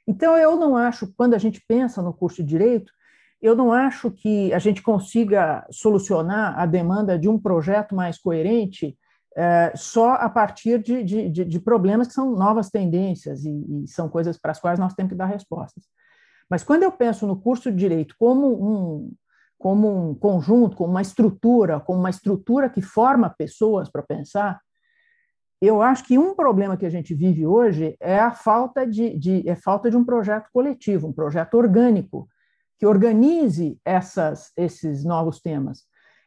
Então, eu não acho, quando a gente pensa no curso de direito, eu não acho que a gente consiga solucionar a demanda de um projeto mais coerente é, só a partir de, de, de, problemas que são novas tendências e, e, são coisas para as quais nós temos que dar respostas. Mas quando eu penso no curso de direito como um, como um conjunto, como uma estrutura, como uma estrutura que forma pessoas para pensar, eu acho que um problema que a gente vive hoje é a falta de, de, é falta de um projeto coletivo, um projeto orgânico, que organize essas, esses novos temas.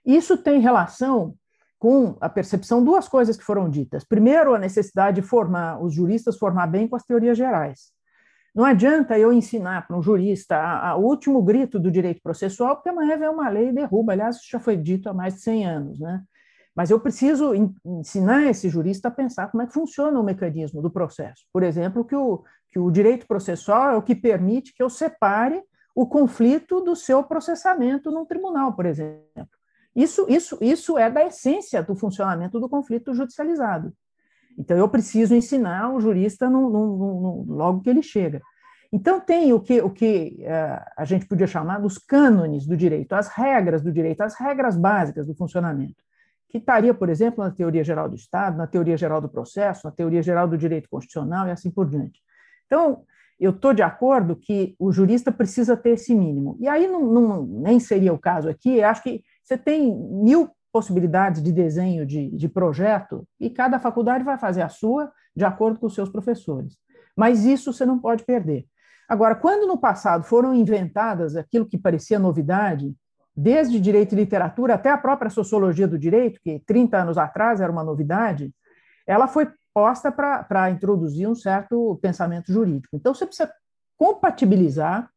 Isso tem relação com a percepção, duas coisas que foram ditas. Primeiro, a necessidade de formar os juristas, formar bem com as teorias gerais. Não adianta eu ensinar para um jurista o último grito do direito processual, porque amanhã vem uma lei e derruba. Aliás, isso já foi dito há mais de 100 anos. Né? Mas eu preciso ensinar esse jurista a pensar como é que funciona o mecanismo do processo. Por exemplo, que o, que o direito processual é o que permite que eu separe o conflito do seu processamento num tribunal, por exemplo. Isso, isso, isso é da essência do funcionamento do conflito judicializado. Então, eu preciso ensinar o jurista no, no, no, logo que ele chega. Então, tem o que, o que uh, a gente podia chamar dos cânones do direito, as regras do direito, as regras básicas do funcionamento, que estaria, por exemplo, na teoria geral do Estado, na teoria geral do processo, na teoria geral do direito constitucional e assim por diante. Então, eu estou de acordo que o jurista precisa ter esse mínimo. E aí, não, não, nem seria o caso aqui, acho que você tem mil possibilidades de desenho de, de projeto e cada faculdade vai fazer a sua de acordo com os seus professores. Mas isso você não pode perder. Agora, quando no passado foram inventadas aquilo que parecia novidade, desde direito e literatura até a própria sociologia do direito, que 30 anos atrás era uma novidade, ela foi posta para introduzir um certo pensamento jurídico. Então, você precisa compatibilizar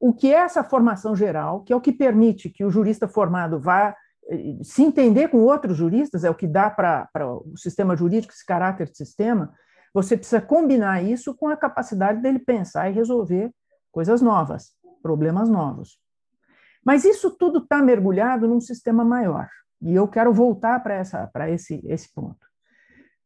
o que é essa formação geral, que é o que permite que o jurista formado vá eh, se entender com outros juristas, é o que dá para o sistema jurídico esse caráter de sistema, você precisa combinar isso com a capacidade dele pensar e resolver coisas novas, problemas novos. Mas isso tudo está mergulhado num sistema maior, e eu quero voltar para esse, esse ponto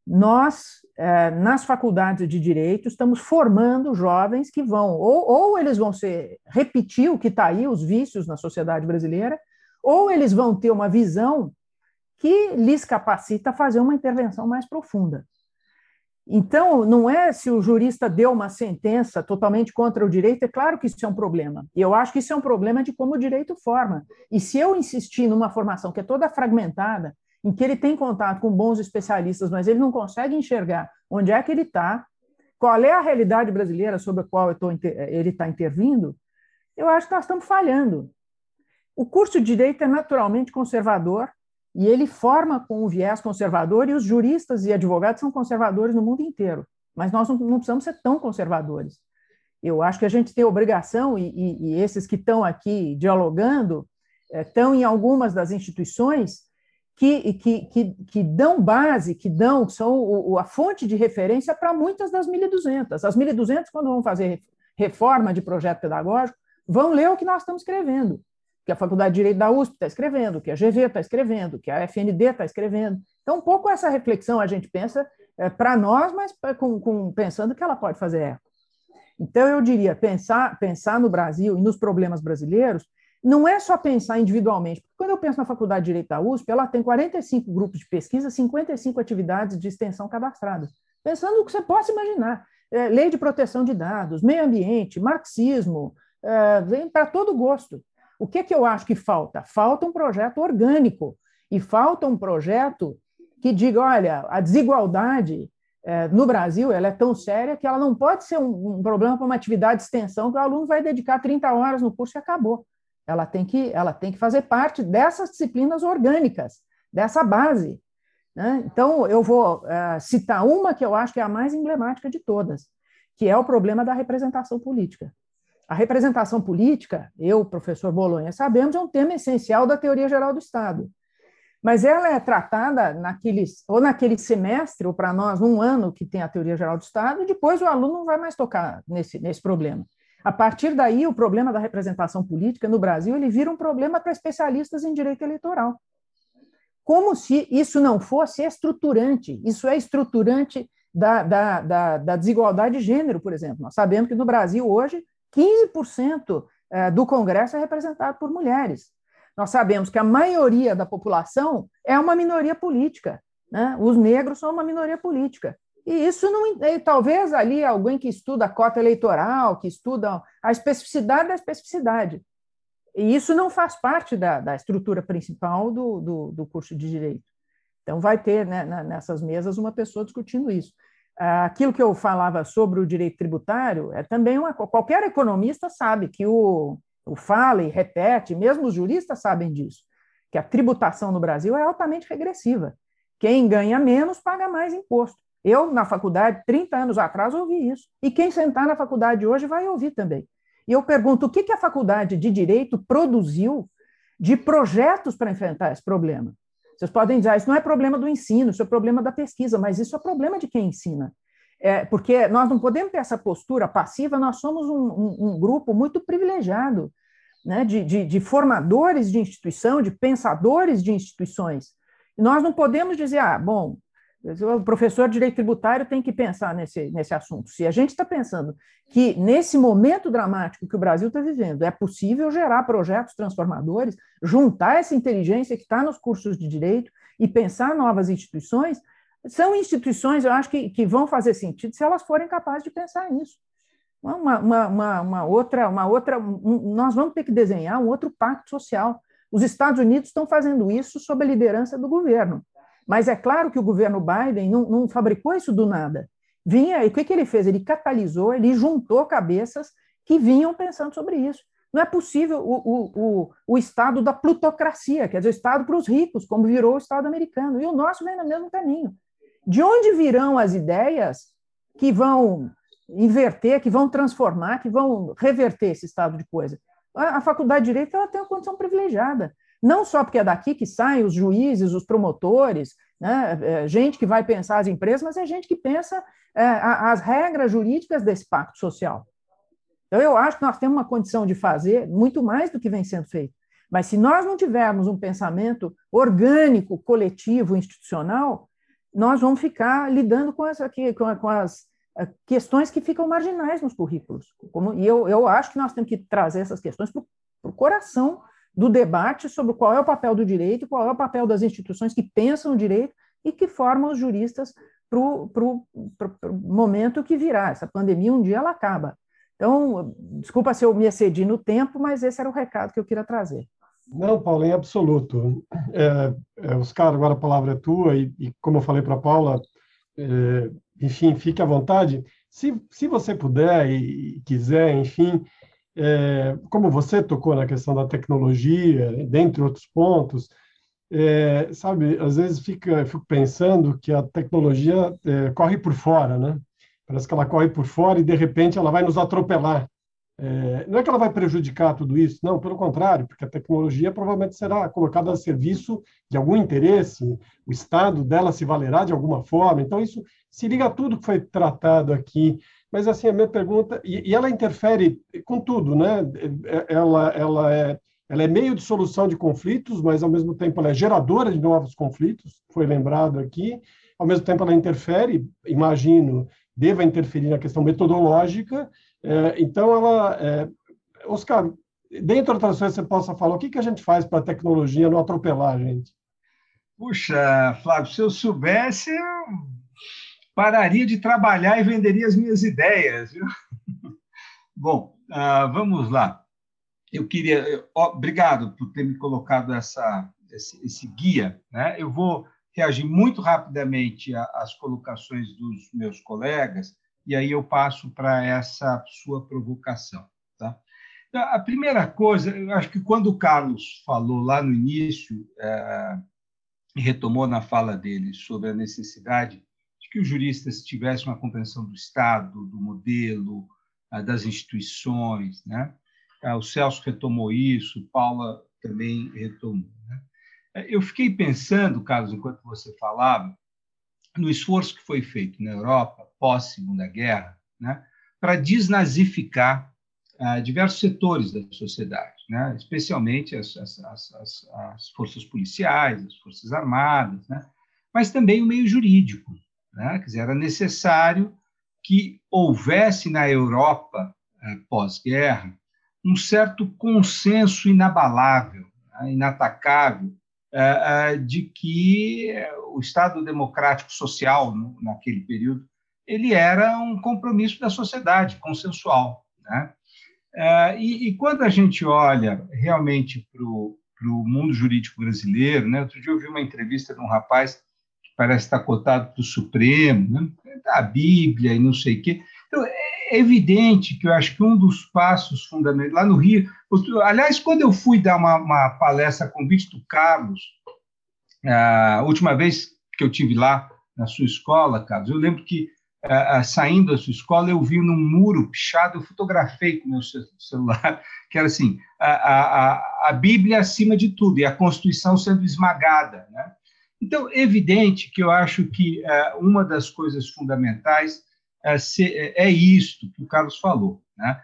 nós, é, nas faculdades de direito, estamos formando jovens que vão, ou, ou eles vão ser, repetir o que está aí, os vícios na sociedade brasileira, ou eles vão ter uma visão que lhes capacita a fazer uma intervenção mais profunda. Então, não é se o jurista deu uma sentença totalmente contra o direito, é claro que isso é um problema. E eu acho que isso é um problema de como o direito forma. E se eu insistir numa formação que é toda fragmentada, em que ele tem contato com bons especialistas, mas ele não consegue enxergar onde é que ele está, qual é a realidade brasileira sobre a qual tô, ele está intervindo, eu acho que nós estamos falhando. O curso de direito é naturalmente conservador, e ele forma com o viés conservador, e os juristas e advogados são conservadores no mundo inteiro. Mas nós não, não precisamos ser tão conservadores. Eu acho que a gente tem obrigação, e, e, e esses que estão aqui dialogando, é, estão em algumas das instituições que, que, que, que dão base, que dão, são o, a fonte de referência para muitas das 1.200. As 1.200, quando vão fazer reforma de projeto pedagógico, vão ler o que nós estamos escrevendo que a Faculdade de Direito da USP está escrevendo, que a GV está escrevendo, que a FND está escrevendo. Então, um pouco essa reflexão a gente pensa é, para nós, mas com, com, pensando que ela pode fazer eco. Então, eu diria, pensar, pensar no Brasil e nos problemas brasileiros não é só pensar individualmente. Porque quando eu penso na Faculdade de Direito da USP, ela tem 45 grupos de pesquisa, 55 atividades de extensão cadastradas. Pensando no que você possa imaginar. É, lei de proteção de dados, meio ambiente, marxismo, é, vem para todo gosto. O que, que eu acho que falta? Falta um projeto orgânico e falta um projeto que diga, olha, a desigualdade é, no Brasil ela é tão séria que ela não pode ser um, um problema para uma atividade de extensão que o aluno vai dedicar 30 horas no curso e acabou. Ela tem que, ela tem que fazer parte dessas disciplinas orgânicas, dessa base. Né? Então, eu vou uh, citar uma que eu acho que é a mais emblemática de todas, que é o problema da representação política. A representação política, eu, professor Bolonha, sabemos, é um tema essencial da teoria geral do Estado. Mas ela é tratada naqueles, ou naquele semestre, ou para nós, num ano que tem a teoria geral do Estado, e depois o aluno não vai mais tocar nesse, nesse problema. A partir daí, o problema da representação política no Brasil ele vira um problema para especialistas em direito eleitoral. Como se isso não fosse estruturante. Isso é estruturante da, da, da, da desigualdade de gênero, por exemplo. Nós sabemos que no Brasil hoje 15% é, do Congresso é representado por mulheres. Nós sabemos que a maioria da população é uma minoria política. Né? Os negros são uma minoria política. E isso não. Talvez ali alguém que estuda a cota eleitoral, que estuda a especificidade da especificidade. E isso não faz parte da, da estrutura principal do, do, do curso de direito. Então, vai ter né, nessas mesas uma pessoa discutindo isso aquilo que eu falava sobre o direito tributário é também uma qualquer economista sabe que o, o fala e repete, mesmo os juristas sabem disso, que a tributação no Brasil é altamente regressiva. Quem ganha menos paga mais imposto. Eu, na faculdade, 30 anos atrás, ouvi isso. E quem sentar na faculdade hoje vai ouvir também. E eu pergunto: o que, a faculdade de Direito produziu de projetos para enfrentar esse problema? Vocês podem dizer, ah, isso não é problema do ensino, isso é problema da pesquisa, mas isso é problema de quem ensina. É, porque nós não podemos ter essa postura passiva, nós somos um, um, um grupo muito privilegiado né, de, de, de, formadores de instituição, de pensadores de instituições. E nós não podemos dizer, ah, bom, o professor de direito tributário tem que pensar nesse, nesse assunto. Se a gente está pensando que, nesse momento dramático que o Brasil está vivendo, é possível gerar projetos transformadores, juntar essa inteligência que está nos cursos de direito e pensar novas instituições, são instituições, eu acho, que, que vão fazer sentido se elas forem capazes de pensar nisso. Uma, uma, uma, uma outra, uma outra um, nós vamos ter que desenhar um outro pacto social. Os Estados Unidos estão fazendo isso sob a liderança do governo. Mas é claro que o governo Biden não, não fabricou isso do nada. Vinha, e o que, que ele fez? Ele catalisou, ele juntou cabeças que vinham pensando sobre isso. Não é possível o, o, o, o Estado da plutocracia, quer dizer, o Estado para os ricos, como virou o Estado americano. E o nosso vem no mesmo caminho. De onde virão as ideias que vão inverter, que vão transformar, que vão reverter esse estado de coisa? A, a faculdade de Direito ela tem uma condição privilegiada não só porque é daqui que saem os juízes, os promotores, né, é, gente que vai pensar as empresas, mas é gente que pensa é, as regras jurídicas desse pacto social. Então, eu acho que nós temos uma condição de fazer muito mais do que vem sendo feito. Mas se nós não tivermos um pensamento orgânico, coletivo, institucional, nós vamos ficar lidando com, essa, com, as é, questões que ficam marginais nos currículos. E eu, eu acho que nós temos que trazer essas questões para o coração do debate sobre qual é o papel do direito, qual é o papel das instituições que pensam o direito e que formam os juristas para o momento que virá. Essa pandemia, um dia, ela acaba. Então, desculpa se eu me excedi no tempo, mas esse era o recado que eu queria trazer. Não, Paulo, em absoluto. É, é, Oscar, agora a palavra é tua, e, e como eu falei para a Paula, é, enfim, fique à vontade. Se, se você puder e, quiser, enfim, é, como você tocou na questão da tecnologia, dentre outros pontos, é, sabe, às vezes fica, fico pensando que a tecnologia é, corre por fora, né? Parece que ela corre por fora e, de repente, ela vai nos atropelar. É, não é que ela vai prejudicar tudo isso, não, pelo contrário, porque a tecnologia provavelmente será colocada a serviço de algum interesse, o Estado dela se valerá de alguma forma. Então, isso se liga a tudo que foi tratado aqui. Mas, assim, a minha pergunta, e, e ela interfere com tudo, né? Ela, ela, é, ela é meio de solução de conflitos, mas, ao mesmo tempo, ela é geradora de novos conflitos, foi lembrado aqui. Ao mesmo tempo, ela interfere, imagino, deva interferir na questão metodológica, é, então, ela, é, Oscar, dentro de outras coisas, você possa falar o que, que a gente faz para a tecnologia não atropelar a gente? Puxa, Flávio, se eu soubesse, eu pararia de trabalhar e venderia as minhas ideias. Viu? [LAUGHS] Bom, uh, vamos lá. Eu queria. obrigado por ter me colocado essa, esse, esse, guia. Né? Eu vou reagir muito rapidamente às colocações dos meus colegas e aí eu passo para essa sua provocação. Tá? Então, a primeira coisa, eu acho que quando o Carlos falou lá no início, é, retomou na fala dele sobre a necessidade de que os juristas tivessem uma compreensão do Estado, do modelo, é, das instituições, né? É, o Celso retomou isso, Paula também retomou. Né? É, eu fiquei pensando, Carlos, enquanto você falava, no esforço que foi feito na Europa pós-Segunda Guerra, né, para desnazificar diversos setores da sociedade, né, especialmente as, as, as, as, forças policiais, as forças armadas, né, mas também o meio jurídico. Né, quer dizer, era necessário que houvesse na Europa uh, pós-guerra um certo consenso inabalável, né, inatacável, uh, de que o Estado democrático social naquele período ele era um compromisso da sociedade, consensual. Né? E, e, quando a gente olha realmente para o mundo jurídico brasileiro, né? outro dia eu vi uma entrevista de um rapaz parece estar cotado para o Supremo, né? da Bíblia e não sei o quê. Então, é evidente que eu acho que um dos passos fundamentais, lá no Rio, aliás, quando eu fui dar uma, uma palestra a convite do Carlos, a última vez que eu tive lá na sua escola, Carlos, eu lembro que saindo da sua escola, eu vi num muro pichado, eu fotografei com meu celular, [LAUGHS] que era assim, a, a, a Bíblia acima de tudo, e a Constituição sendo esmagada. Né? Então, é evidente que eu acho que é, uma das coisas fundamentais é, é, isto que o Carlos falou. Né?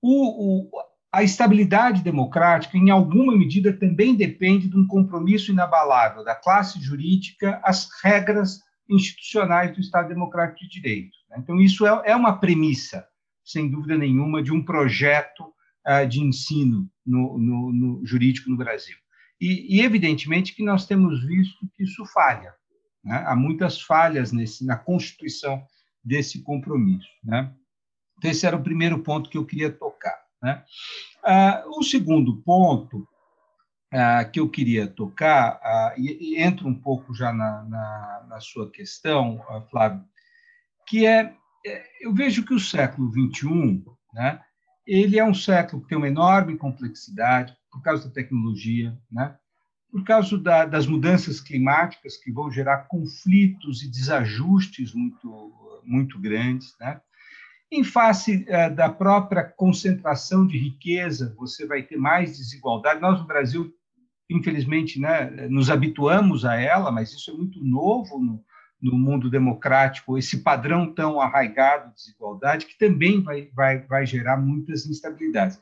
O, o, a estabilidade democrática, em alguma medida, também depende de um compromisso inabalável da classe jurídica às regras institucionais do Estado Democrático de Direito. Né? Então, isso é, é uma premissa, sem dúvida nenhuma, de um projeto de ensino no, no, no, jurídico no Brasil. E, e, evidentemente, que nós temos visto que isso falha. Né? Há muitas falhas nesse, na constituição desse compromisso. Né? Então, esse era o primeiro ponto que eu queria tocar. Né? Uh, o segundo ponto ah, que eu queria tocar, ah, e, e entra um pouco já na, na, na sua questão, ah, Flávio, que é, é, eu vejo que o século XXI, né, ele é um século que tem uma enorme complexidade por causa da tecnologia, né, por causa da, das mudanças climáticas que vão gerar conflitos e desajustes muito, muito grandes, né, em face uh, da própria concentração de riqueza, você vai ter mais desigualdade. Nós, no Brasil, infelizmente, né, nos habituamos a ela, mas isso é muito novo no, no mundo democrático, esse padrão tão arraigado de desigualdade, que também vai, vai, vai gerar muitas instabilidades.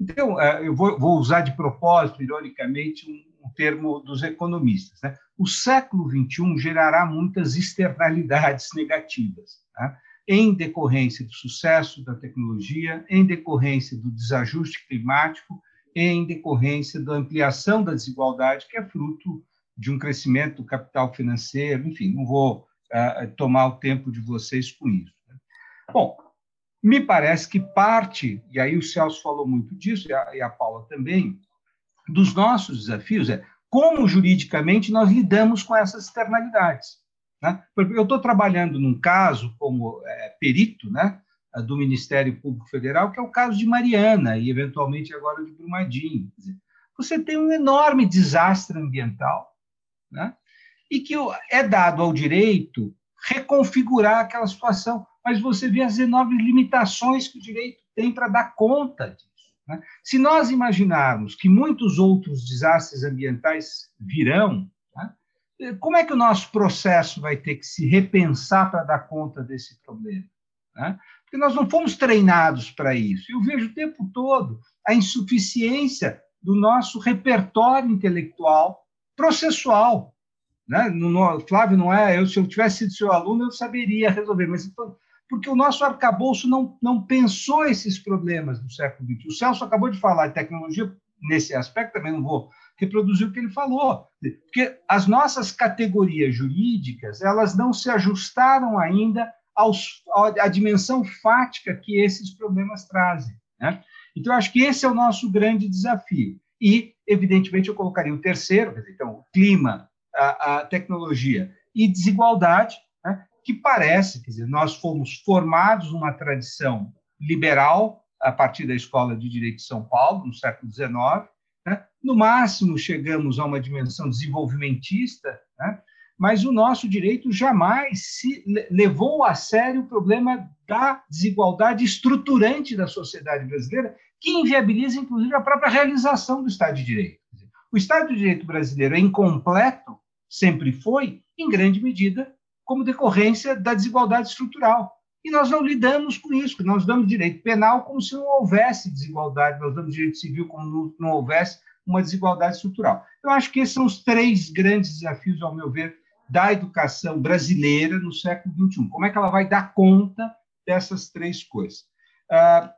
Então, é, eu vou, usar de propósito, ironicamente, um, um termo dos economistas. Né? O século XXI gerará muitas externalidades negativas, né? em decorrência do sucesso da tecnologia, em decorrência do desajuste climático em decorrência da ampliação da desigualdade, que é fruto de um crescimento do capital financeiro, enfim, não vou uh, tomar o tempo de vocês com isso. Né? Bom, me parece que parte, e aí o Celso falou muito disso, e a, e a Paula também, dos nossos desafios é como juridicamente nós lidamos com essas externalidades. Né? Eu estou trabalhando num caso como é, perito né, do Ministério Público Federal, que é o caso de Mariana e, eventualmente, agora de Brumadinho. Você tem um enorme desastre ambiental né, e que é dado ao direito reconfigurar aquela situação, mas você vê as enormes limitações que o direito tem para dar conta disso. Né? Se nós imaginarmos que muitos outros desastres ambientais virão, né? como é que o nosso processo vai ter que se repensar para dar conta desse problema? Né? Porque nós não fomos treinados para isso. Eu vejo o tempo todo a insuficiência do nosso repertório intelectual processual. Né? No, Flávio, não é? Eu, se eu tivesse sido seu aluno, eu saberia resolver, mas então, porque o nosso arcabouço não, não pensou esses problemas do século XX. O Celso acabou de falar de tecnologia nesse aspecto, também não vou reproduzir o que ele falou, porque as nossas categorias jurídicas elas não se ajustaram ainda aos, à dimensão fática que esses problemas trazem. Né? Então, acho que esse é o nosso grande desafio. E, evidentemente, eu colocaria o terceiro, então, o clima, a, a tecnologia e desigualdade, que parece, quer dizer, nós fomos formados numa tradição liberal a partir da Escola de Direito de São Paulo, no século XIX. Né? No máximo, chegamos a uma dimensão desenvolvimentista, né? mas o nosso direito jamais se levou a sério o problema da desigualdade estruturante da sociedade brasileira, que inviabiliza, inclusive, a própria realização do Estado de Direito. O Estado de Direito brasileiro é incompleto, sempre foi, em grande medida, como decorrência da desigualdade estrutural. E nós não lidamos com isso, nós damos direito penal como se não houvesse desigualdade, nós damos direito civil como não, houvesse uma desigualdade estrutural. Eu acho que esses são os três grandes desafios, ao meu ver, da educação brasileira no século XXI. Como é que ela vai dar conta dessas três coisas? Ah,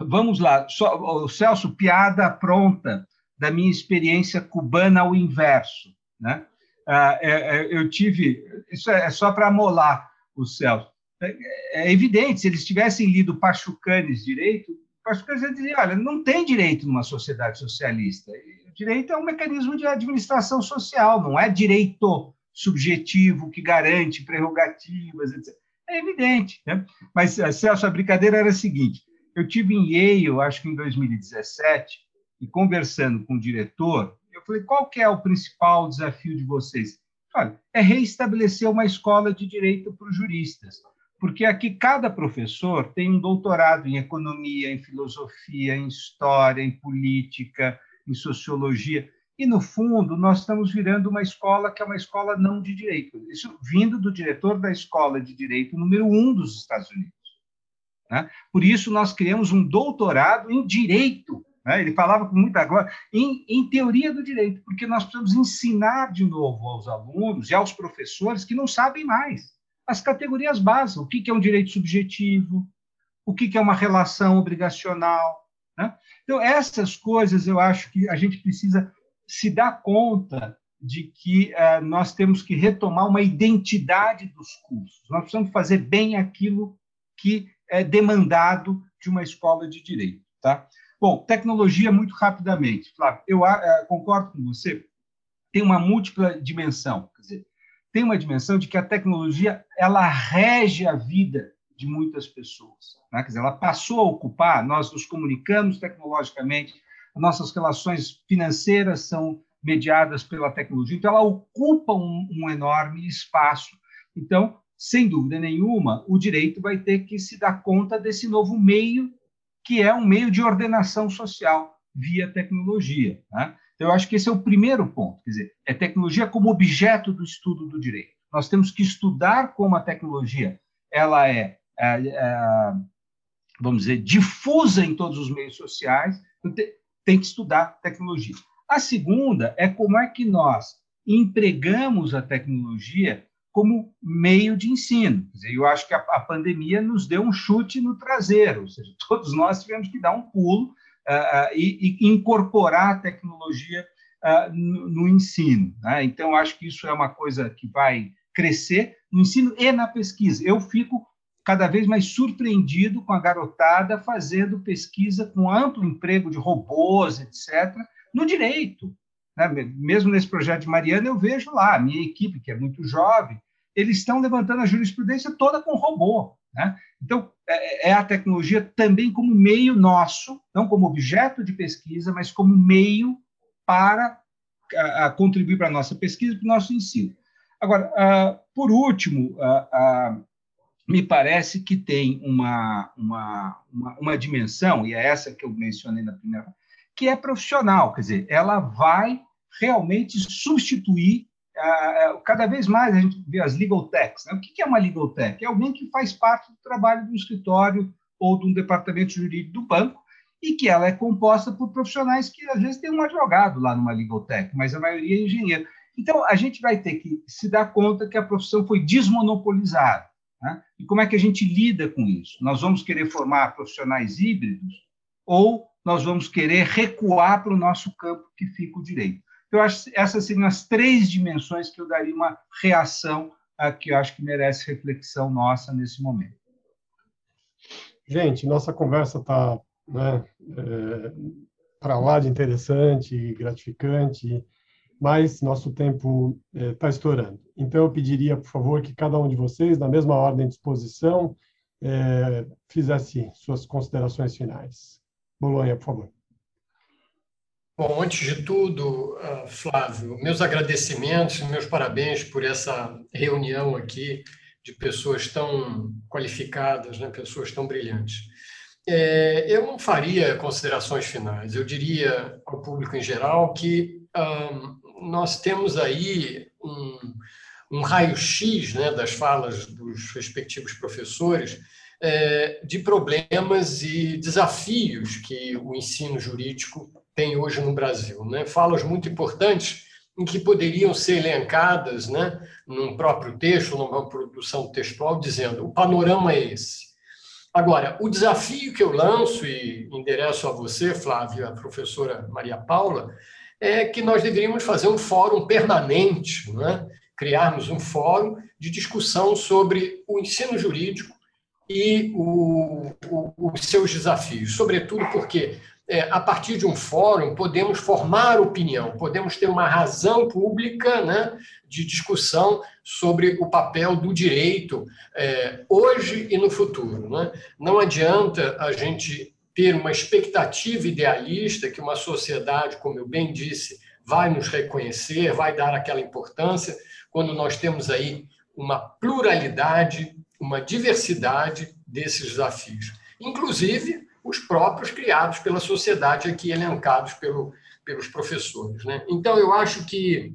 vamos lá, o Celso, piada pronta da minha experiência cubana ao inverso. Né? Ah, é, é, eu tive. Isso é, é só para amolar o Celso. É, evidente, se eles tivessem lido Pachucanes direito, Pachucanes ia dizer: olha, não tem direito numa sociedade socialista. O direito é um mecanismo de administração social, não é direito subjetivo que garante prerrogativas, etc. É evidente. Né? Mas, Celso, a brincadeira era a seguinte: eu tive em Yale, acho que em 2017, e conversando com o diretor, eu falei, qual que é o principal desafio de vocês? Olha, é reestabelecer uma escola de direito para os juristas, porque aqui cada professor tem um doutorado em economia, em filosofia, em história, em política, em sociologia, e no fundo nós estamos virando uma escola que é uma escola não de direito. Isso vindo do diretor da escola de direito número um dos Estados Unidos. Né? Por isso nós criamos um doutorado em direito né? Ele falava com muita glória em, em teoria do direito, porque nós precisamos ensinar de novo aos alunos e aos professores que não sabem mais as categorias básicas, o que é um direito subjetivo, o que é uma relação obrigacional. Né? Então, essas coisas eu acho que a gente precisa se dar conta de que uh, nós temos que retomar uma identidade dos cursos. Nós precisamos fazer bem aquilo que é demandado de uma escola de direito. Tá? Bom, tecnologia muito rapidamente. Flávio, eu uh, concordo com você, tem uma múltipla dimensão. Quer dizer, tem uma dimensão de que a tecnologia ela rege a vida de muitas pessoas. Né? Quer dizer, ela passou a ocupar, nós nos comunicamos tecnologicamente, nossas relações financeiras são mediadas pela tecnologia, então ela ocupa um, um enorme espaço. Então, sem dúvida nenhuma, o direito vai ter que se dar conta desse novo meio que é um meio de ordenação social via tecnologia. Né? Então, eu acho que esse é o primeiro ponto, quer dizer, é tecnologia como objeto do estudo do direito. Nós temos que estudar como a tecnologia ela é, é, é vamos dizer, difusa em todos os meios sociais, então tem que estudar tecnologia. A segunda é como é que nós empregamos a tecnologia como meio de ensino. Dizer, eu acho que a, a, pandemia nos deu um chute no traseiro, ou seja, [LAUGHS] todos nós tivemos que dar um pulo e, e, incorporar a tecnologia no, no, ensino. Né? Então, acho que isso é uma coisa que vai crescer no ensino e na pesquisa. Eu fico cada vez mais surpreendido com a garotada fazendo pesquisa com amplo emprego de robôs, etc., no direito. Né? Mesmo nesse projeto de Mariana, eu vejo lá a minha equipe, que é muito jovem, eles estão levantando a jurisprudência toda com robô. Né? Então, é, é a tecnologia também como meio nosso, não como objeto de pesquisa, mas como meio para a, contribuir para a nossa pesquisa, para o nosso ensino. Agora, uh, por último, uh, uh, me parece que tem uma, uma, uma, uma, dimensão, e é essa que eu mencionei na primeira, que é profissional, quer dizer, ela vai realmente substituir cada vez mais a gente vê as legal techs. Né? O que é uma legal tech? É alguém que faz parte do trabalho do escritório ou de um departamento jurídico do banco e que ela é composta por profissionais que às vezes tem um advogado lá numa legal tech, mas a maioria é engenheiro. Então a gente vai ter que se dar conta que a profissão foi desmonopolizada. Né? E como é que a gente lida com isso? Nós vamos querer formar profissionais híbridos ou nós vamos querer recuar para o nosso campo que fica o direito? Eu acho essas seriam as três dimensões que eu daria uma reação a que eu acho que merece reflexão nossa nesse momento. Gente, nossa conversa está né, é, para lá de interessante, gratificante, mas nosso tempo está é, estourando. Então, eu pediria, por favor, que cada um de vocês, na mesma ordem de exposição, é, fizesse suas considerações finais. Bolonha, por favor. Bom, antes de tudo, ah, Flávio, meus agradecimentos, meus parabéns por essa reunião aqui de pessoas tão qualificadas, né, pessoas tão brilhantes. É, eu não faria considerações finais. Eu diria ao público em geral que um, nós temos aí um, um raio-x né, das falas dos respectivos professores é, de problemas e desafios que o ensino jurídico tem hoje no Brasil. Né? Falas muito importantes em que poderiam ser elencadas né, num próprio texto, numa produção textual, dizendo o panorama é esse. Agora, o desafio que eu lanço e endereço a você, Flávio, a professora Maria Paula, é que nós deveríamos fazer um fórum permanente, né? criarmos um fórum de discussão sobre o ensino jurídico e o, o, os seus desafios, sobretudo porque é, a partir de um fórum, podemos formar opinião, podemos ter uma razão pública né, de discussão sobre o papel do direito é, hoje e no futuro. Né? Não adianta a gente ter uma expectativa idealista que uma sociedade, como eu bem disse, vai nos reconhecer, vai dar aquela importância, quando nós temos aí uma pluralidade, uma diversidade desses desafios. Inclusive, os próprios criados pela sociedade aqui elencados pelo, pelos professores. Né? Então, eu acho que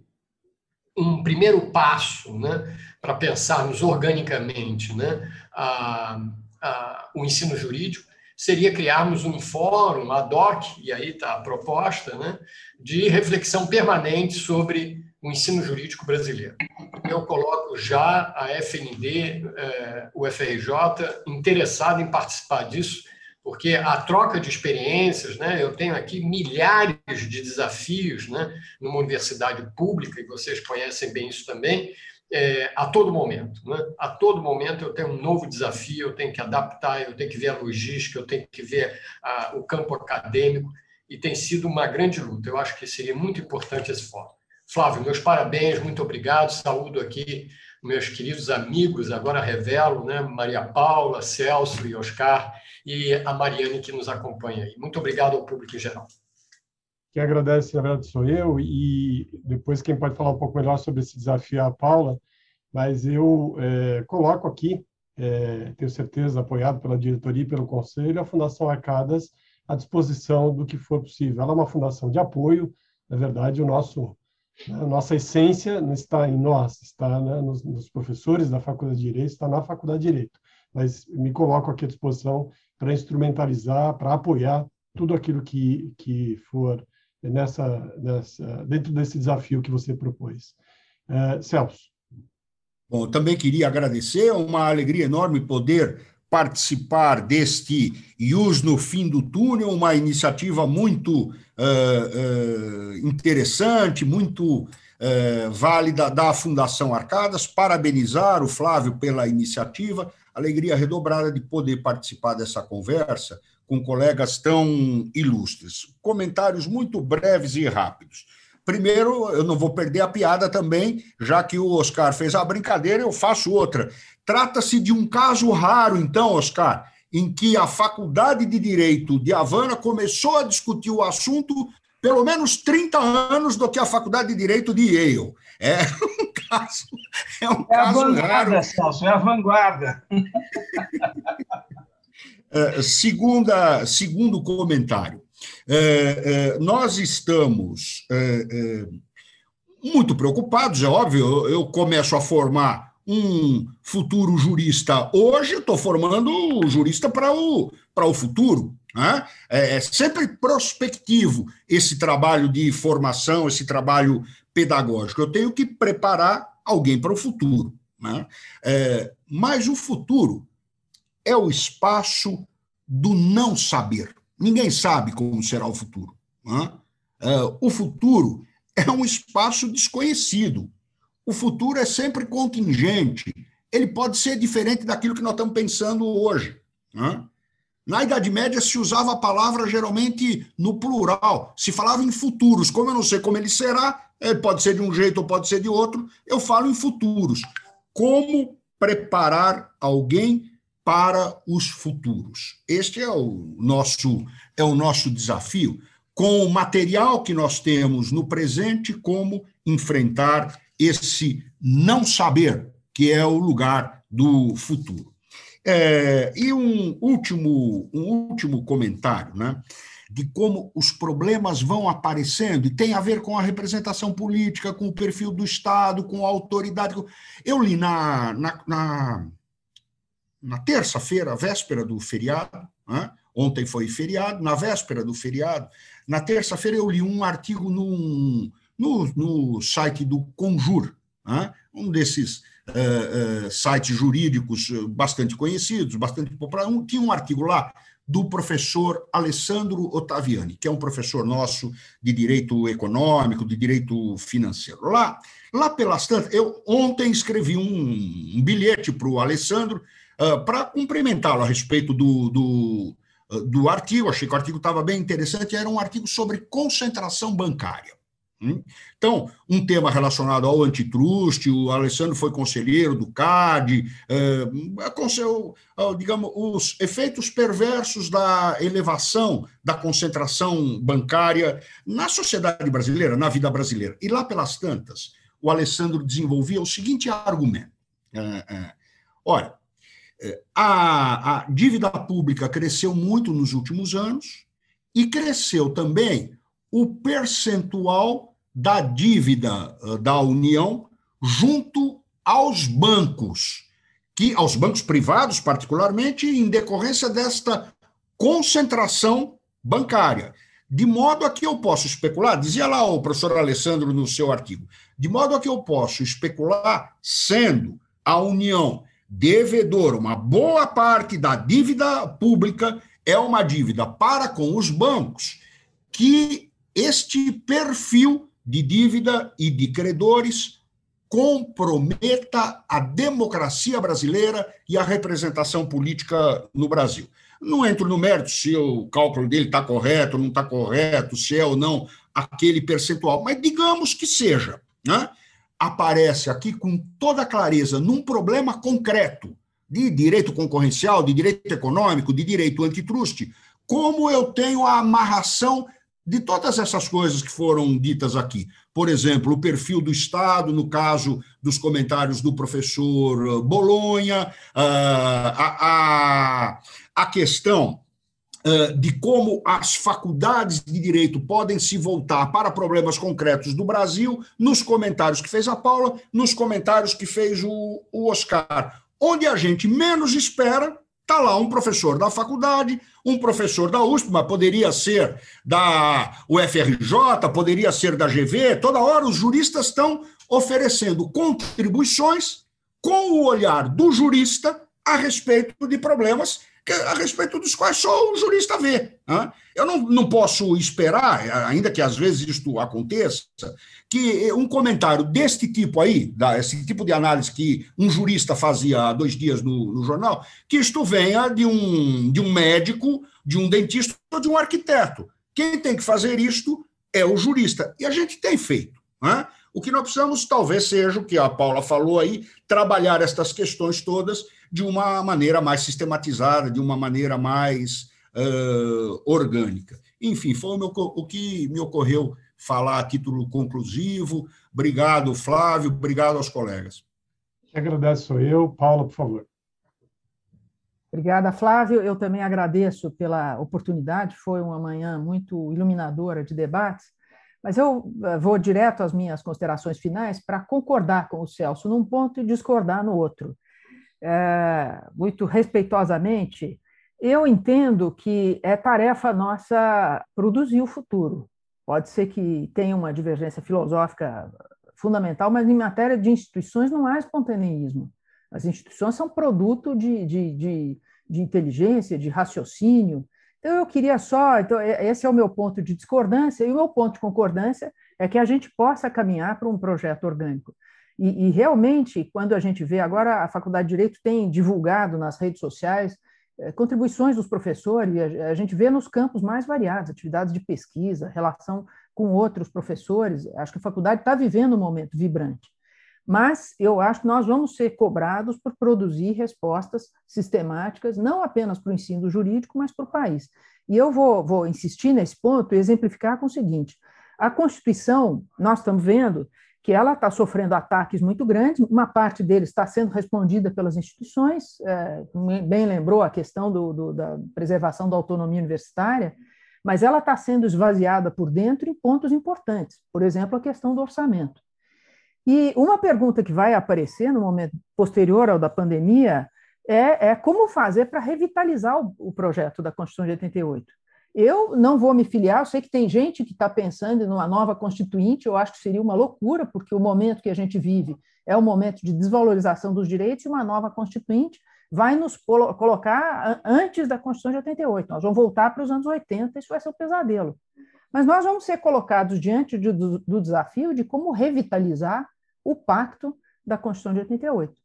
um primeiro passo né, para pensarmos organicamente né, a, a, o ensino jurídico seria criarmos um fórum ad hoc, e aí está a proposta, né, de reflexão permanente sobre o ensino jurídico brasileiro. Eu coloco já a FND, eh, o FRJ, interessado em participar disso, porque a troca de experiências, né, eu tenho aqui milhares de desafios né, numa universidade pública, e vocês conhecem bem isso também, é, a todo momento. Né? A todo momento eu tenho um novo desafio, eu tenho que adaptar, eu tenho que ver a logística, eu tenho que ver a, o campo acadêmico, e tem sido uma grande luta. Eu acho que seria muito importante esse fórum. Flávio, meus parabéns, muito obrigado, saúdo aqui meus queridos amigos, agora revelo, né, Maria Paula, Celso e Oscar, e a Mariane que nos acompanha aí. Muito obrigado ao público em geral. Quem agradece, na verdade, sou eu, e depois quem pode falar um pouco melhor sobre esse desafio é a Paula, mas eu é, coloco aqui, é, tenho certeza, apoiado pela diretoria e pelo conselho, a Fundação Arcadas à disposição do que for possível. Ela é uma fundação de apoio, na verdade, o nosso a nossa essência não está em nós, está né, nos, nos, professores da Faculdade de Direito, está na Faculdade de Direito. Mas me coloco aqui à disposição para instrumentalizar, para apoiar tudo aquilo que, que for nessa, nessa, dentro desse desafio que você propôs. Uh, Celso. Bom, também queria agradecer, é uma alegria enorme poder participar deste IUS no fim do túnel, uma iniciativa muito uh, uh, interessante, muito válida da Fundação Arcadas. Parabenizar o Flávio pela iniciativa, alegria redobrada de poder participar dessa conversa com colegas tão ilustres. Comentários muito breves e rápidos. Primeiro, eu não vou perder a piada também, já que o Oscar fez a brincadeira, eu faço outra. Trata-se de um caso raro, então, Oscar, em que a Faculdade de Direito de Havana começou a discutir o assunto pelo menos 30 anos do que a Faculdade de Direito de Yale. É um caso, é um é caso a vanguarda, raro. Celso, é a vanguarda. É, segunda, segundo comentário. É, é, nós estamos muito preocupados, é óbvio, eu começo a formar um futuro jurista hoje, estou formando jurista para o, para o futuro. Né? É, é sempre prospectivo esse trabalho de formação, esse trabalho pedagógico. Eu tenho que preparar alguém para o futuro. Né? É, mas o futuro é o espaço do não saber. Ninguém sabe como será o futuro. Né? É, o futuro é um espaço desconhecido. O futuro é sempre contingente. Ele pode ser diferente daquilo que nós estamos pensando hoje. Né? Na Idade Média se usava a palavra geralmente no plural, se falava em futuros. Como eu não sei como ele será, ele pode ser de um jeito ou pode ser de outro, eu falo em futuros. Como preparar alguém para os futuros. Este é o nosso é o nosso desafio com o material que nós temos no presente como enfrentar esse não saber que é o lugar do futuro. É, e um último um último comentário, né? De como os problemas vão aparecendo e tem a ver com a representação política, com o perfil do Estado, com a autoridade. Eu li na, na, na na terça-feira, véspera do feriado, né? ontem foi feriado, na véspera do feriado, na terça-feira eu li um artigo no, no site do Conjur, né? um desses uh, uh, sites jurídicos bastante conhecidos, bastante populares. Tinha um artigo lá do professor Alessandro Ottaviani, que é um professor nosso de direito econômico, de direito financeiro. Lá, lá pelas tantas, eu ontem escrevi um, um bilhete para o Alessandro ah, para cumprimentá-lo a respeito do, do, ah, do artigo, achei que o artigo estava bem interessante, era um artigo sobre concentração bancária. Hum? Então, um tema relacionado ao antitruste, o Alessandro foi conselheiro do CAD, eh, digamos, os efeitos perversos da elevação da concentração bancária na sociedade brasileira, na vida brasileira. E lá pelas tantas, o Alessandro desenvolvia o seguinte argumento: eh, eh, olha, a, a dívida pública cresceu muito nos últimos anos e cresceu também o percentual da dívida eh, da União junto aos bancos, que aos bancos privados particularmente em decorrência desta concentração bancária. De modo a que eu posso especular, dizia lá o professor Alessandro no seu artigo, de modo a que eu posso especular sendo a União devedor, uma boa parte da dívida pública é uma dívida para com os bancos, que este perfil de dívida e de credores comprometa a democracia brasileira e a representação política no Brasil. Não entro no mérito se o cálculo dele está correto, não está correto, se é ou não aquele percentual, mas digamos que seja. Né? aparece aqui com toda clareza num problema concreto de direito concorrencial, de direito econômico, de direito antitruste, como eu tenho a amarração de todas essas coisas que foram ditas aqui. Por exemplo, o perfil do Estado, no caso dos comentários do professor Bolonha, ah, a, a, a questão de como as faculdades de direito podem se voltar para problemas concretos do Brasil, nos comentários que fez a Paula, nos comentários que fez o, o Oscar. Onde a gente menos espera, está lá um professor da faculdade, um professor da USP, mas poderia ser da UFRJ, poderia ser da GV, toda hora os juristas estão oferecendo contribuições com o olhar do jurista a respeito de problemas a respeito dos quais só o jurista vê. Eu não posso esperar, ainda que às vezes isto aconteça, que um comentário deste tipo aí, esse tipo de análise que um jurista fazia há dois dias no, no jornal, que isto venha de um, de um médico, de um dentista ou de um arquiteto. Quem tem que fazer isto é o jurista. E a gente tem feito. Né? O que nós precisamos, talvez, seja o que a Paula falou aí, trabalhar estas questões todas de uma maneira mais sistematizada, de uma maneira mais uh, orgânica. Enfim, foi o, meu, o que me ocorreu falar a título conclusivo. Obrigado, Flávio, obrigado aos colegas. Que agradeço sou eu. Paula, por favor. Obrigada, Flávio. Eu também agradeço pela oportunidade. Foi uma manhã muito iluminadora de debates. Mas eu eh, vou direto às minhas considerações finais para concordar com o Celso num ponto e discordar no outro. É, muito respeitosamente, eu entendo que é tarefa nossa produzir o futuro. Pode ser que tenha uma divergência filosófica fundamental, mas em matéria de instituições não há espontaneísmo. As instituições são produto de, de, de, de inteligência, de raciocínio, então, eu queria só. Então, esse é o meu ponto de discordância, e o meu ponto de concordância é que a gente possa caminhar para um projeto orgânico. E, e, realmente, quando a gente vê agora, a Faculdade de Direito tem divulgado nas redes sociais contribuições dos professores, a, a gente vê nos campos mais variados, atividades de pesquisa, relação com outros professores. Acho que a faculdade está vivendo um momento vibrante mas eu acho que nós vamos ser cobrados por produzir respostas sistemáticas, não apenas para o ensino jurídico, mas para o país. E eu vou, vou insistir nesse ponto e exemplificar com o seguinte: a Constituição, nós estamos vendo que ela está sofrendo ataques muito grandes, uma parte deles está sendo respondida pelas instituições, é, bem lembrou a questão do, do, da preservação da autonomia universitária, mas ela está sendo esvaziada por dentro em pontos importantes, por exemplo, a questão do orçamento. E uma pergunta que vai aparecer no momento posterior ao da pandemia é, é como fazer para revitalizar o, o, projeto da Constituição de 88. Eu não vou me filiar, eu sei que tem gente que está pensando em uma nova Constituinte, eu acho que seria uma loucura, porque o momento que a gente vive é um momento de desvalorização dos direitos e uma nova Constituinte vai nos colocar antes da Constituição de 88. Nós vamos voltar para os anos 80, isso vai ser um pesadelo. Mas nós vamos ser colocados diante do, do, desafio de como revitalizar o pacto da Constituição de 88.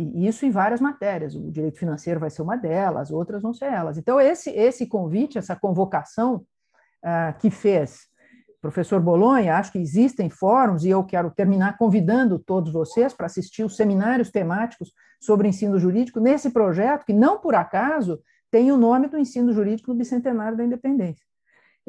E isso em várias matérias. O direito financeiro vai ser uma delas, outras vão ser elas. Então, esse, esse convite, essa convocação uh, que fez o professor Bolonha, acho que existem fóruns, e eu quero terminar convidando todos vocês para assistir os seminários temáticos sobre ensino jurídico nesse projeto, que não por acaso tem o nome do ensino jurídico no bicentenário da independência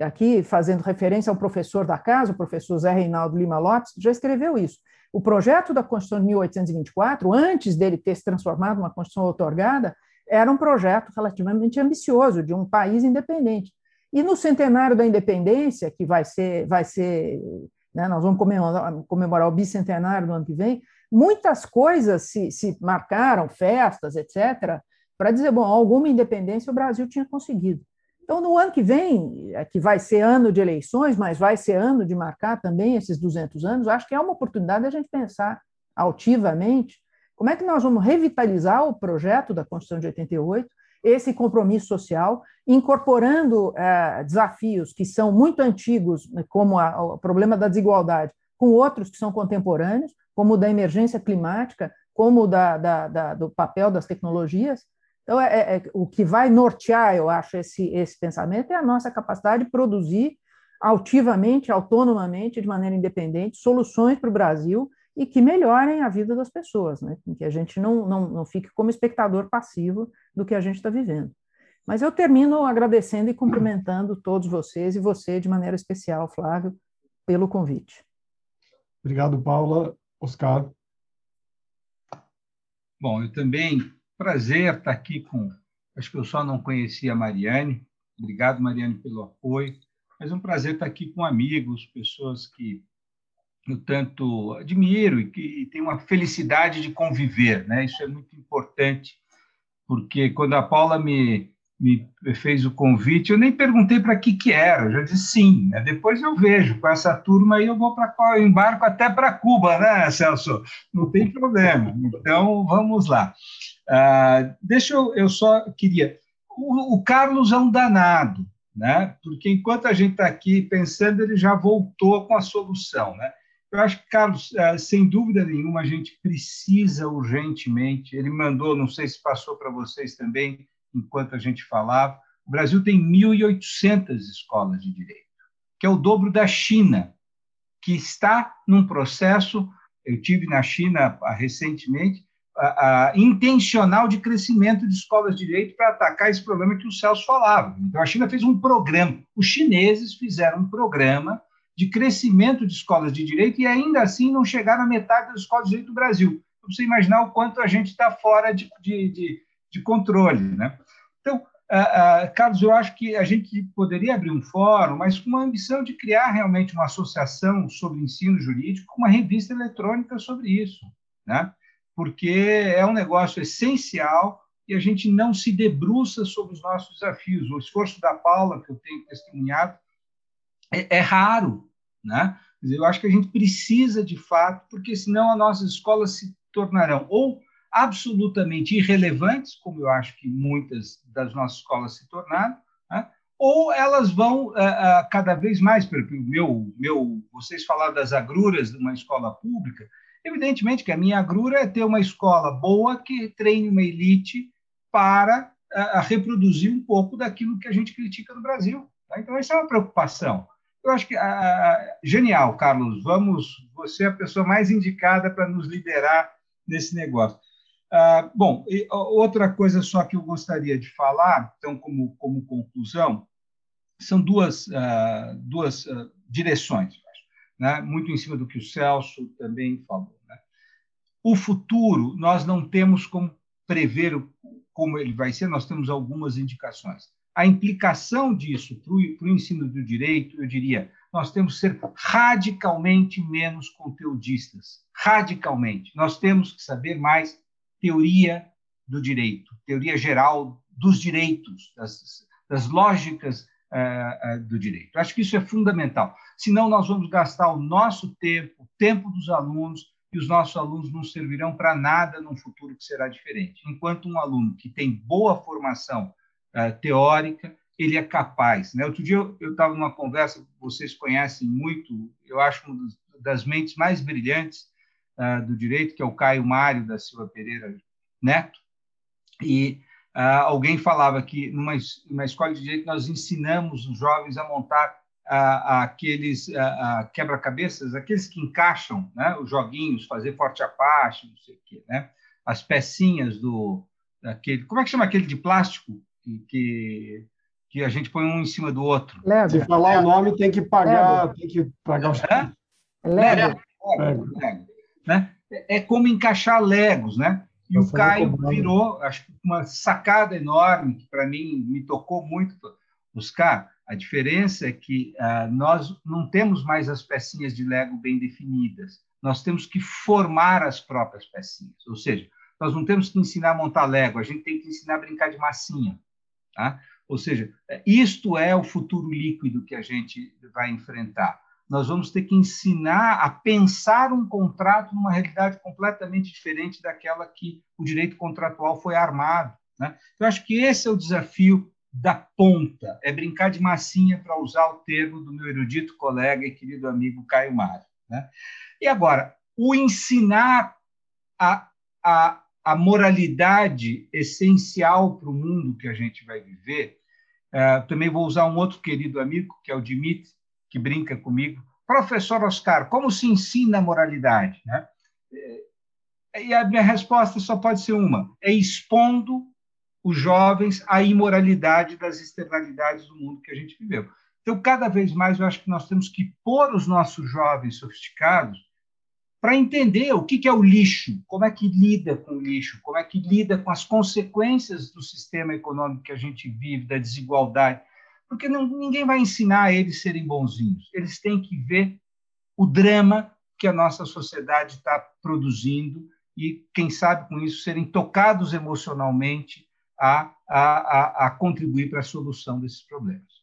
aqui fazendo referência ao professor da casa, o professor Zé Reinaldo Lima Lopes, já escreveu isso. O projeto da Constituição de 1824, antes dele ter se transformado numa Constituição otorgada, era um projeto relativamente ambicioso de um país independente. E no centenário da independência, que vai ser, vai ser, né, nós vamos comemorar, o bicentenário no ano que vem, muitas coisas se, se marcaram, festas, etc., para dizer, bom, alguma independência o Brasil tinha conseguido. Então, no ano que vem, é que vai ser ano de eleições, mas vai ser ano de marcar também esses 200 anos, acho que é uma oportunidade a gente pensar altivamente como é que nós vamos revitalizar o projeto da Constituição de 88, esse compromisso social, incorporando é, desafios que são muito antigos, né, como a, o problema da desigualdade, com outros que são contemporâneos, como o da emergência climática, como o da, da, da, do papel das tecnologias, então, é, é, é, o que vai nortear, eu acho, esse, esse pensamento é a nossa capacidade de produzir altivamente, autonomamente, de maneira independente, soluções para o Brasil e que melhorem a vida das pessoas, né? que a gente não, não, não fique como espectador passivo do que a gente está vivendo. Mas eu termino agradecendo e cumprimentando todos vocês e você de maneira especial, Flávio, pelo convite. Obrigado, Paula. Oscar. Bom, eu também Prazer estar aqui com. Acho que eu só não conhecia a Mariane. Obrigado, Mariane, pelo apoio. Mas é um prazer estar aqui com amigos, pessoas que eu tanto admiro e que tenho uma felicidade de conviver. Né? Isso é muito importante, porque quando a Paula me, me fez o convite, eu nem perguntei para que que era, eu já disse sim. Né? Depois eu vejo, com essa turma aí eu vou para qual embarco até para Cuba, né, Celso? Não tem problema. Então, vamos lá. Uh, deixa eu, eu só queria... O, o, Carlos é um danado, né? porque enquanto a gente está aqui pensando, ele já voltou com a solução. Né? Eu acho que, Carlos, uh, sem dúvida nenhuma, a gente precisa urgentemente, ele mandou, não sei se passou para vocês também, enquanto a gente falava. O Brasil tem 1.800 escolas de direito, que é o dobro da China, que está num processo. Eu tive na China ah, recentemente a, a, intencional de crescimento de escolas de direito para atacar esse problema que o Celso falava. Então, a China fez um programa, os chineses fizeram um programa de crescimento de escolas de direito e ainda assim não chegaram à metade das escolas de direito do Brasil. Então, você imaginar o quanto a gente está fora de, de, de, de controle. Né? Então, uh, uh, Carlos, eu acho que a gente poderia abrir um fórum, mas com uma ambição de criar realmente uma associação sobre ensino jurídico, uma revista eletrônica sobre isso, né? Porque é um negócio essencial e a gente não se debruça sobre os nossos desafios. O esforço da Paula, que eu tenho testemunhado, é, é raro. Né? Eu acho que a gente precisa, de fato, porque senão as nossas escolas se tornarão ou absolutamente irrelevantes, como eu acho que muitas das nossas escolas se tornaram, né? ou elas vão uh, cada vez mais, pelo meu, meu, vocês falaram das agruras de uma escola pública, evidentemente que a minha agrura é ter uma escola boa que treine uma elite para uh, reproduzir um pouco daquilo que a gente critica no Brasil. Tá? Então, essa é uma preocupação. Eu acho que genial, Carlos. Vamos, você é a pessoa mais indicada para nos liderar nesse negócio. Ah, bom, outra coisa só que eu gostaria de falar, então, como, como conclusão, são duas, uh, duas uh, direções, né? muito em cima do que o Celso também falou. Né? O futuro, nós não temos como prever como ele vai ser, nós temos algumas indicações. A implicação disso para o ensino do direito, eu diria, nós temos que ser radicalmente menos conteudistas. Radicalmente. Nós temos que saber mais teoria do direito, teoria geral dos direitos, das, das lógicas do direito. Acho que isso é fundamental. Senão, nós vamos gastar o nosso tempo, o tempo dos alunos, e os nossos alunos não servirão para nada num futuro que será diferente. Enquanto um aluno que tem boa formação uh, teórica, ele é capaz. Né? Outro dia eu estava numa conversa, vocês conhecem muito, eu acho uma das mentes mais brilhantes do direito, que é o Caio Mário da Silva Pereira Neto, e uh, alguém falava que numa, numa escola de direito nós ensinamos os jovens a montar aqueles quebra-cabeças, aqueles que encaixam né, os joguinhos, fazer forte apache, não sei o quê, né? as pecinhas do daquele, como é que chama aquele de plástico que, que a gente põe um em cima do outro. Lego. Se falar o nome, tem que pagar, Lego. tem que pagar os. É? Lego. Lego. Lego. Lego né? É como encaixar legos, né? E o Caio virou, acho que uma sacada enorme que para mim me tocou muito buscar. A diferença é que uh, nós não temos mais as pecinhas de Lego bem definidas. Nós temos que formar as próprias pecinhas. Ou seja, nós não temos que ensinar a montar Lego, a gente tem que ensinar a brincar de massinha. Tá? Ou seja, isto é o futuro líquido que a gente vai enfrentar nós vamos ter que ensinar a pensar um contrato numa realidade completamente diferente daquela que o direito contratual foi armado. Né? Eu acho que esse é o desafio da ponta, é brincar de massinha, para usar o termo do meu erudito colega e querido amigo Caio Mário. Né? E agora, o ensinar a, a, a moralidade essencial para o mundo que a gente vai viver, uh, também vou usar um outro querido amigo, que é o Dimitri, que brinca comigo, professor Oscar, como se ensina a moralidade? Né? E a minha resposta só pode ser uma: é expondo os jovens à imoralidade das externalidades do mundo que a gente viveu. Então, cada vez mais, eu acho que nós temos que pôr os nossos jovens sofisticados para entender o que é o lixo, como é que lida com o lixo, como é que lida com as consequências do sistema econômico que a gente vive, da desigualdade porque não, ninguém vai ensinar a eles serem bonzinhos. Eles têm que ver o drama que a nossa sociedade está produzindo e, quem sabe, com isso, serem tocados emocionalmente a, a, a contribuir para a solução desses problemas.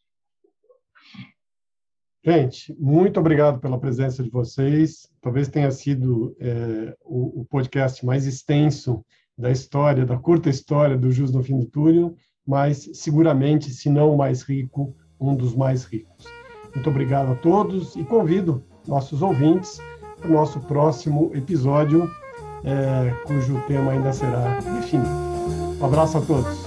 Gente, muito obrigado pela presença de vocês. Talvez tenha sido é, o, o, podcast mais extenso da história, da curta história do Jus no Fim do Túnel, mas seguramente, se não o mais rico, um dos mais ricos. Muito obrigado a todos e convido nossos ouvintes para o nosso próximo episódio, é, cujo tema ainda será definido. Um abraço a todos.